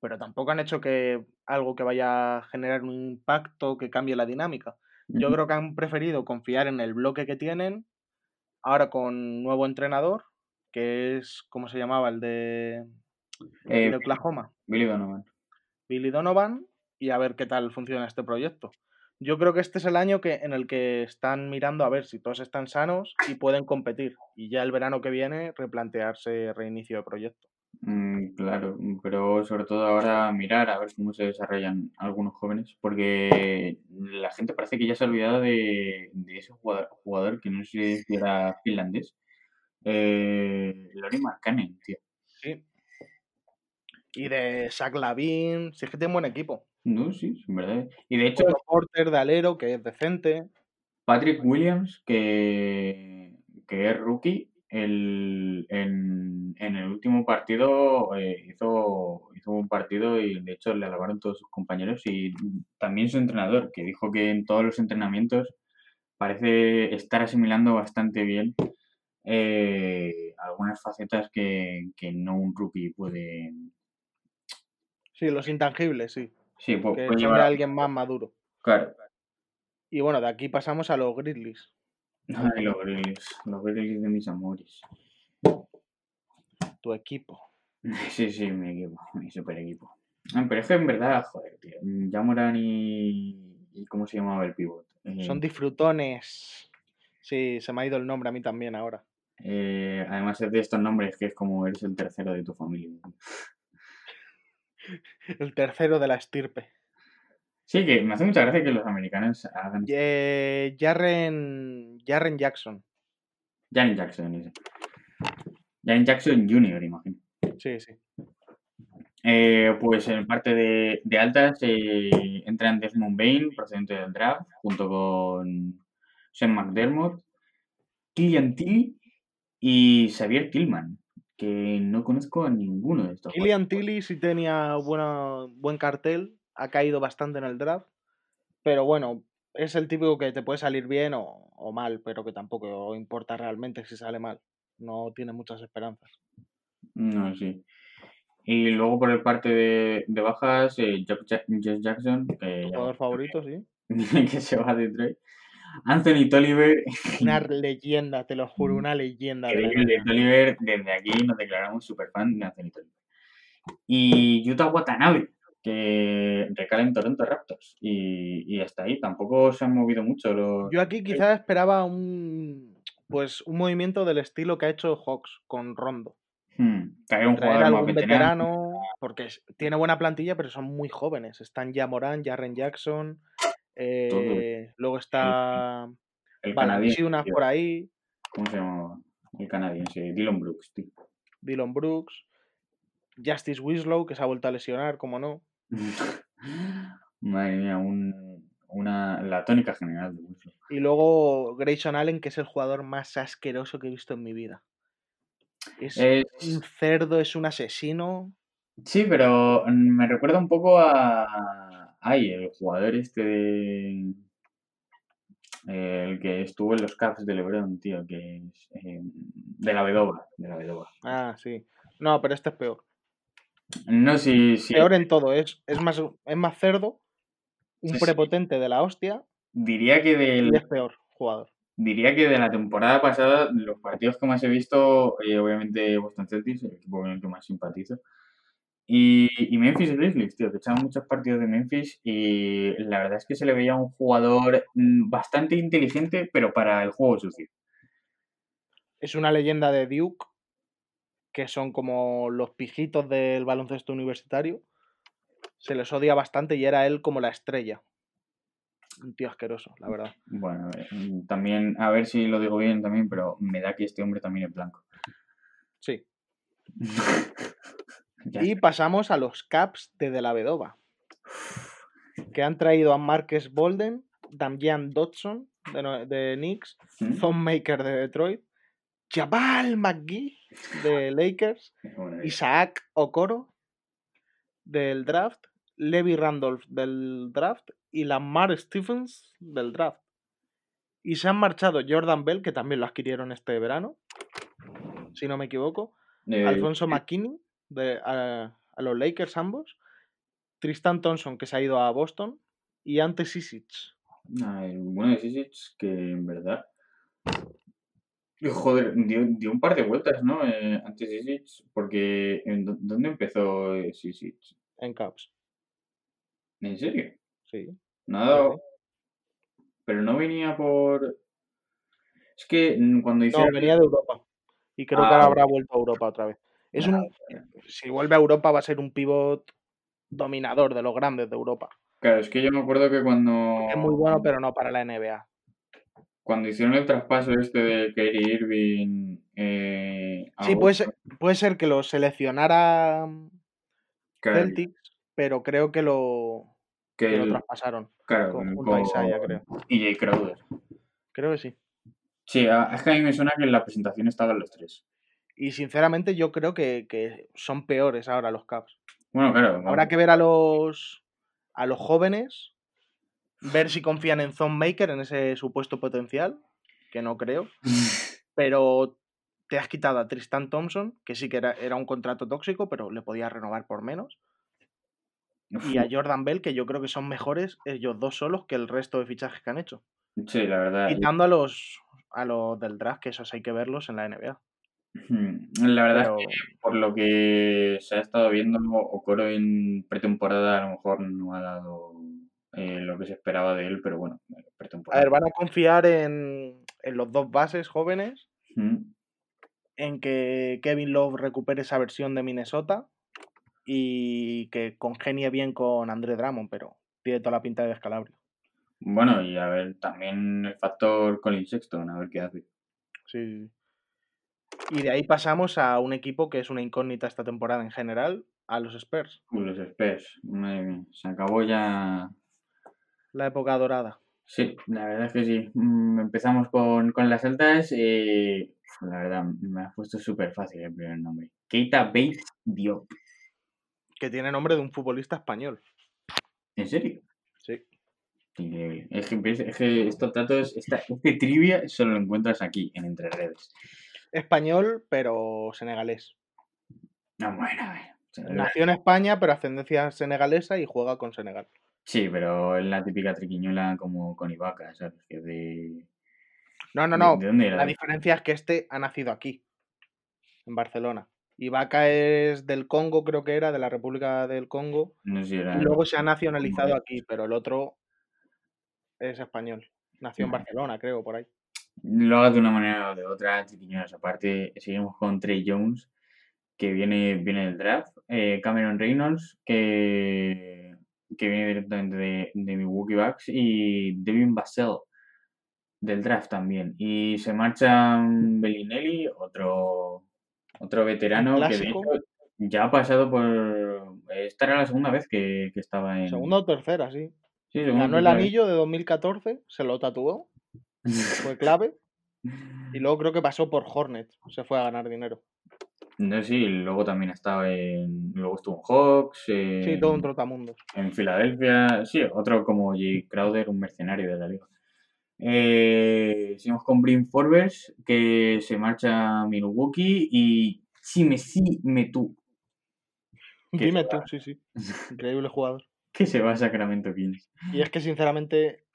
pero tampoco han hecho que algo que vaya a generar un impacto que cambie la dinámica. Yo creo que han preferido confiar en el bloque que tienen, ahora con nuevo entrenador, que es, ¿cómo se llamaba? El de, eh, Oklahoma. Billy Donovan. Billy Donovan, y a ver qué tal funciona este proyecto yo creo que este es el año que, en el que están mirando a ver si todos están sanos y pueden competir. Y ya el verano que viene replantearse reinicio de proyecto. Mm, claro, pero sobre todo ahora mirar a ver cómo se desarrollan algunos jóvenes, porque la gente parece que ya se ha olvidado de, ese jugador, que no sé si era finlandés, eh, Lori Markkanen, tío. Sí. Y de Zach Lavin, si es que tiene buen equipo. No, sí, en verdad. Y de hecho. Porter de alero, que es decente. Patrick Williams, que, que es rookie, el, en, el último partido eh, hizo, hizo un partido y de hecho le alabaron todos sus compañeros y también su entrenador, que dijo que en todos los entrenamientos parece estar asimilando bastante bien eh, algunas facetas que, que no un rookie puede. Sí, los intangibles, sí. Sí, que llevar a alguien más maduro. Claro. Y bueno, de aquí pasamos a los Grizzlies. Ay, los Grizzlies, los Grizzlies de mis amores. Tu equipo. Sí, sí, mi equipo, mi super equipo. Ah, pero es que en verdad, joder, tío. Ya Morán y. ¿Y cómo se llamaba el pivot? Eh, Son disfrutones. Sí, se me ha ido el nombre a mí también ahora. Eh, además es de estos nombres que es como eres el tercero de tu familia. El tercero de la estirpe. Sí, que me hace mucha gracia que los americanos hagan. Eh, Jarren, Jarren Jackson. Jarren Jackson, ese. Jarren Jackson Jr., imagino. Sí, sí. Eh, pues en parte de, de altas eh, entran Desmond Bain, procedente del draft, junto con Sean McDermott, Killian Tilly y Xavier Tillman que no conozco a ninguno de estos. Killian Tilly sí tenía buena, buen cartel, ha caído bastante en el draft, pero bueno, es el típico que te puede salir bien o, mal, pero que tampoco importa realmente si sale mal. No tiene muchas esperanzas. No, sí. Y luego por el parte de, bajas, eh, Jess Jackson. Que jugador favorito, sí. que se va a Detroit. Anthony Tolliver. Una leyenda, te lo juro, una leyenda. De Tolliver, desde aquí nos declaramos super fan de Anthony Tolliver. Y Yuta Watanabe, que recala en Toronto Raptors. Y, y, hasta ahí tampoco se han movido mucho los. Yo aquí quizás esperaba un pues un movimiento del estilo que ha hecho Hawks con Rondo. Hmm, traer un jugador más veterano. porque tiene buena plantilla, pero son muy jóvenes. Están ya Morán, Jarren Jackson, eh, luego está el, canadiense por ahí. ¿Cómo se llama? El canadiense, Dylan Brooks, tío. Dylan Brooks. Justice Winslow, que se ha vuelto a lesionar, como no. Madre mía, una, la tónica general de Winslow. Y luego Grayson Allen, que es el jugador más asqueroso que he visto en mi vida. Es, un cerdo, es un asesino. Sí, pero me recuerda un poco a Ay, el jugador este de. El que estuvo en los Caps de LeBron, tío, que es eh, de la Vedova, de la Vedova. Ah, sí. No, pero este es peor. No, sí, sí. Peor en todo, es, es, más, es más cerdo, un Sí, sí. prepotente de la hostia Diría que y del, es peor jugador. diría que de la temporada pasada, los partidos que más he visto, eh, obviamente Boston Celtics, el equipo con el que más simpatizo. Y, y Memphis Grizzlies, tío, que echaban muchos partidos de Memphis y la verdad es que se le veía un jugador mm, bastante inteligente, pero para el juego sucio. Es una leyenda de Duke, que son como los pijitos del baloncesto universitario. Se les odia bastante y era él como la estrella. Un tío asqueroso, la verdad. Bueno, eh, también, a ver si lo digo bien también, pero me da que este hombre también es blanco. Sí. Ya Y pasamos a los Caps de De La Vedova, que han traído a Marques Bolden, Damian Dodson de, de Knicks, ¿Mm? Thon Maker de Detroit, Jabal McGee de Lakers, Isaac Okoro del draft, Levi Randolph del draft y Lamar Stephens del draft. Y se han marchado Jordan Bell, que también lo adquirieron este verano, si no me equivoco, eh, Alfonso McKinney de, a, a los Lakers ambos, Tristan Thompson que se ha ido a Boston y Ante Sisic. Ah, el bueno de Sisic, que en verdad. y Joder, dio, dio un par de vueltas, ¿no? Eh, antes Sisic, porque ¿en dó- ¿dónde empezó eh, Sisic? en Caps. ¿En serio? Sí. Nada. sí. Pero no venía por. Es que mm, cuando No, hicieron. venía de Europa. Y creo que Ah, ahora habrá vuelto a Europa otra vez. Es un, si vuelve a Europa va a ser un pivot dominador de los grandes de Europa. Claro, es que yo me acuerdo que cuando. Es muy bueno, pero no para la NBA. Cuando hicieron el traspaso este de Kyrie Irving. Eh, Sí, puede ser, puede ser que lo seleccionara claro, Celtics, pero creo que lo, que que lo traspasaron claro, con, a Isaiah, creo. y Jay Crowder. Creo que sí. Sí, es que a mí me suena que en la presentación estaban los tres. Y sinceramente yo creo que, que son peores ahora los Caps. Bueno, claro. Habrá que ver a los a los jóvenes, ver si confían en Zone Maker, en ese supuesto potencial, que no creo. Pero te has quitado a Tristan Thompson, que sí que era, era un contrato tóxico, pero le podías renovar por menos. Y a Jordan Bell, que yo creo que son mejores ellos dos solos que el resto de fichajes que han hecho. Sí, la verdad. Quitando a los a los del draft, que esos hay que verlos en la NBA. La verdad Pero es que por lo que se ha estado viendo, Okoro en pretemporada a lo mejor no ha dado eh, lo que se esperaba de él, pero bueno, a ver, van a confiar en, en los dos bases jóvenes, en que Kevin Love recupere esa versión de Minnesota y que congenie bien con André Drummond, pero tiene toda la pinta de descalabrio. Bueno, y a ver, también el factor Colin Sexton, a ver qué hace. Sí. sí. Y de ahí pasamos a un equipo que es una incógnita esta temporada en general, a los Spurs, los Spurs, madre mía, se acabó ya. la época dorada. Sí, la verdad es que sí. Mm, Empezamos con, con las altas. eh, la verdad, me has puesto súper fácil el primer nombre. Keita Bates Diop. Que tiene nombre de un futbolista español. ¿En serio? Sí. Increíble. Es que, es que estos datos, esta, este trivia solo lo encuentras aquí, en Entre Redes. Español, pero senegalés. No, bueno, a ver. o sea, Nació en España, pero ascendencia senegalesa y juega con Senegal. Sí, pero es la típica triquiñola como con Ibaka, ¿sabes? Que de... No, no, ¿De- no. de dónde era? La diferencia es que este ha nacido aquí, en Barcelona. Ibaka es del Congo, creo que era, de la República del Congo. No sé si era... Y luego se ha nacionalizado aquí, pero el otro es español. Nació en. Barcelona, creo, por ahí. Lo hagas de una manera o de otra, triquiñolas. Aparte, seguimos con Trey Jones, que viene, viene del draft. eh, Cameron Reynolds, que, que viene directamente de, de Milwaukee Bucks. Y Devin Vassell, del draft también. Y se marcha Bellinelli, otro, otro veterano que de hecho ya ha pasado por... Esta era la segunda vez que, que estaba en... Segunda o tercera, sí. Ganó el tercera vez. anillo de 2014, se lo tatuó, fue clave. Y luego creo que pasó por Hornets, se fue a ganar dinero. No, sí, luego también estaba en. Luego estuvo en Hawks, Sí, todo un en, trotamundos. en Filadelfia. Sí, otro como Jay Crowder, un mercenario de la liga. Eh, seguimos con Brim Forbes, que se marcha a Milwaukee. Y Chime sí me tú. Dime tú, sí, sí. Increíble jugador. Que se va a Sacramento Kings. Y es que sinceramente mm,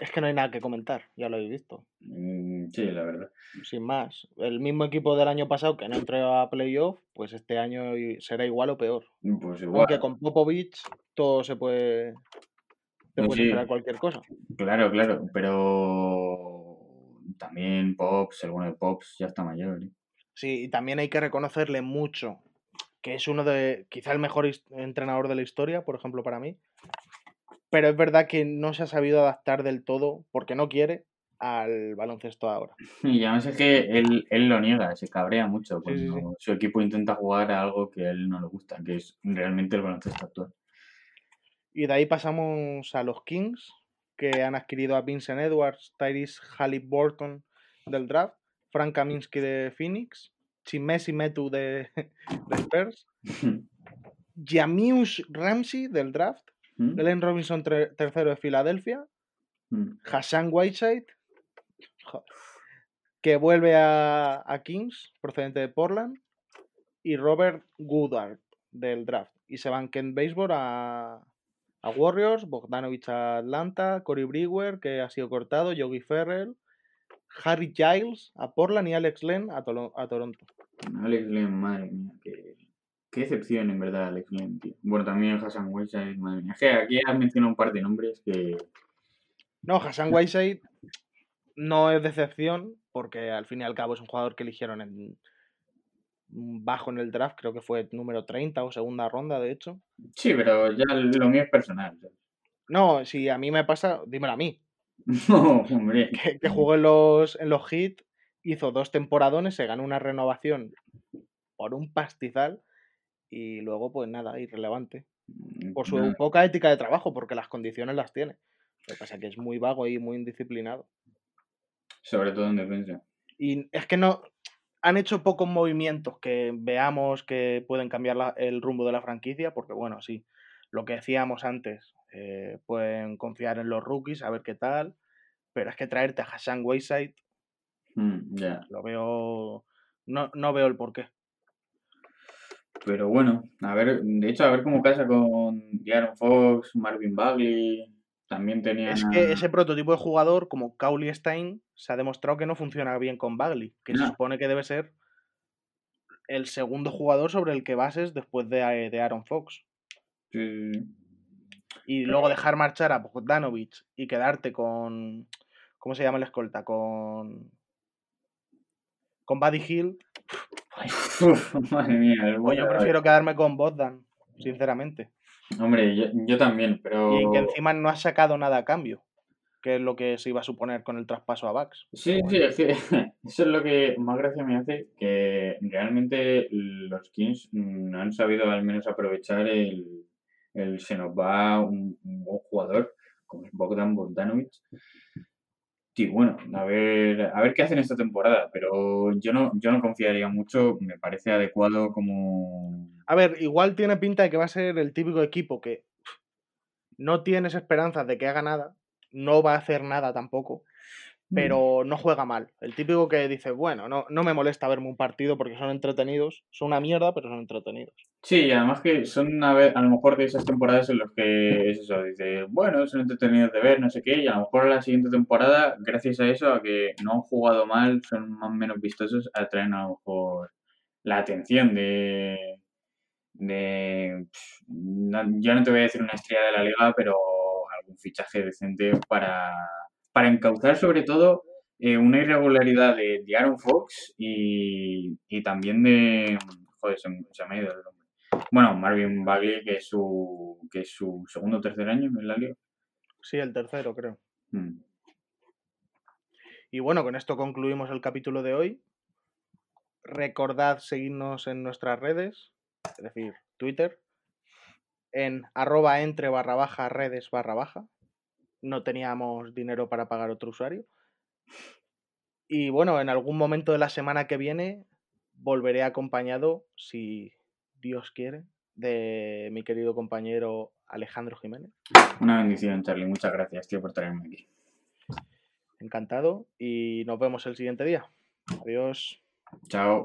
es que no hay nada que comentar, ya lo habéis visto. Mm, sí, la verdad. Sin más. El mismo equipo del año pasado que no entró a playoff, pues este año será igual o peor. Pues igual. Aunque con Popovich todo se puede. Se Pues puede sí. esperar cualquier cosa. Claro, claro, pero también Pops, el bueno de Pops ya está mayor. ¿eh? Sí, y también hay que reconocerle mucho que es uno de, quizá el mejor entrenador de la historia, por ejemplo, para mí. Pero es verdad que no se ha sabido adaptar del todo, porque no quiere, al baloncesto ahora. Y además es que él, él lo niega, se cabrea mucho Sí, sí, cuando sí. su equipo intenta jugar a algo que a él no le gusta, que es realmente el baloncesto actual. Y de ahí pasamos a los Kings, que han adquirido a Vincent Edwards, Tyrese Halliburton del draft, Frank Kaminsky de Phoenix, Chimesi Metu de, de Spurs, Jamius Ramsey del draft, ¿Mm? Glenn Robinson tercero de Filadelfia, ¿Mm? Hassan Whiteside, joder, que vuelve a, a Kings, procedente de Portland, y Robert Goodard del draft. Y se van Ken Baseball a, a Warriors, Bogdanovich a Atlanta, Corey Brewer, que ha sido cortado, Yogi Ferrell, Harry Giles a Portland y Alex Len a, a Toronto. Alex Len, madre mía, qué, qué excepción en verdad Alex Len, tío. Bueno, también Hassan Whiteside, madre mía. Aquí has mencionado un par de nombres que... No, Hassan Whiteside no es decepción, porque al fin y al cabo es un jugador que eligieron en bajo en el draft, creo que fue número 30 o segunda ronda, de hecho. Sí, pero ya lo mío es personal. No, si a mí me pasa, dímelo a mí, No, hombre. que, que jugó en los, en los hits, hizo dos temporadones, se ganó una renovación por un pastizal y luego, pues nada, irrelevante. Por su Nada. poca ética de trabajo, porque las condiciones las tiene. Lo que pasa es que es muy vago y muy indisciplinado. Sobre todo en defensa. Y es que no. Han hecho pocos movimientos que veamos que pueden cambiar la- el rumbo de la franquicia, porque bueno, sí, lo que decíamos antes, eh, pueden confiar en los rookies, a ver qué tal, pero es que traerte a Hassan Wayside, Mm, lo veo. No, no veo el porqué. Pero bueno, a ver, de hecho, a ver cómo casa con Aaron Fox, Marvin Bagley. También tenía. Es que ese prototipo de jugador, como Cowley Stein, se ha demostrado que no funciona bien con Bagley, que se supone que debe ser el segundo jugador sobre el que bases después de, eh, de Aaron Fox. Sí. y luego dejar marchar a Bogdanovich y quedarte con. ¿Cómo se llama el escolta? Con. Con Buddy Hill. Madre mía, Pues yo prefiero quedarme con Bogdan, sinceramente. Hombre, yo, yo también, pero. Y que encima no ha sacado nada a cambio, que es lo que se iba a suponer con el traspaso a Bucks. Sí, sí, es que eso es lo que más gracia me hace, que realmente los Kings no han sabido al menos aprovechar el, el se nos va un, un buen jugador como es Bogdan Bogdanovic. Y bueno, a ver, a ver qué hacen esta temporada, pero yo no, yo no confiaría mucho, me parece adecuado como... A ver, igual tiene pinta de que va a ser el típico equipo que no tienes esperanzas de que haga nada, no va a hacer nada tampoco, pero no juega mal. El típico que dice, bueno, no, no me molesta verme un partido porque son entretenidos, son una mierda, pero son entretenidos. Sí, y además que son a, ver, a lo mejor de esas temporadas en las que es eso, dice, bueno, son entretenidos de ver, no sé qué, y a lo mejor la siguiente temporada, gracias a eso, a que no han jugado mal, son más o menos vistosos, atraen a lo mejor la atención de, de no- yo no te voy a decir una estrella de la liga, pero algún fichaje decente para, para encauzar sobre todo eh, una irregularidad de, de Aaron Fox y, y también de, joder, se, se me ha ido el nombre. Bueno, Marvin Bagley, que es su, que es su segundo o tercer año en la liga. Sí, el tercero, creo. Mm. Y bueno, con esto concluimos el capítulo de hoy. Recordad seguirnos en nuestras redes, es decir, Twitter, en arroba entre barra baja redes barra baja. No teníamos dinero para pagar otro usuario. Y bueno, en algún momento de la semana que viene volveré acompañado, si Dios quiere, de mi querido compañero Alejandro Jiménez. Una bendición, Charlie. Muchas gracias, tío, por traerme aquí. Encantado y nos vemos el siguiente día. Adiós. Chao.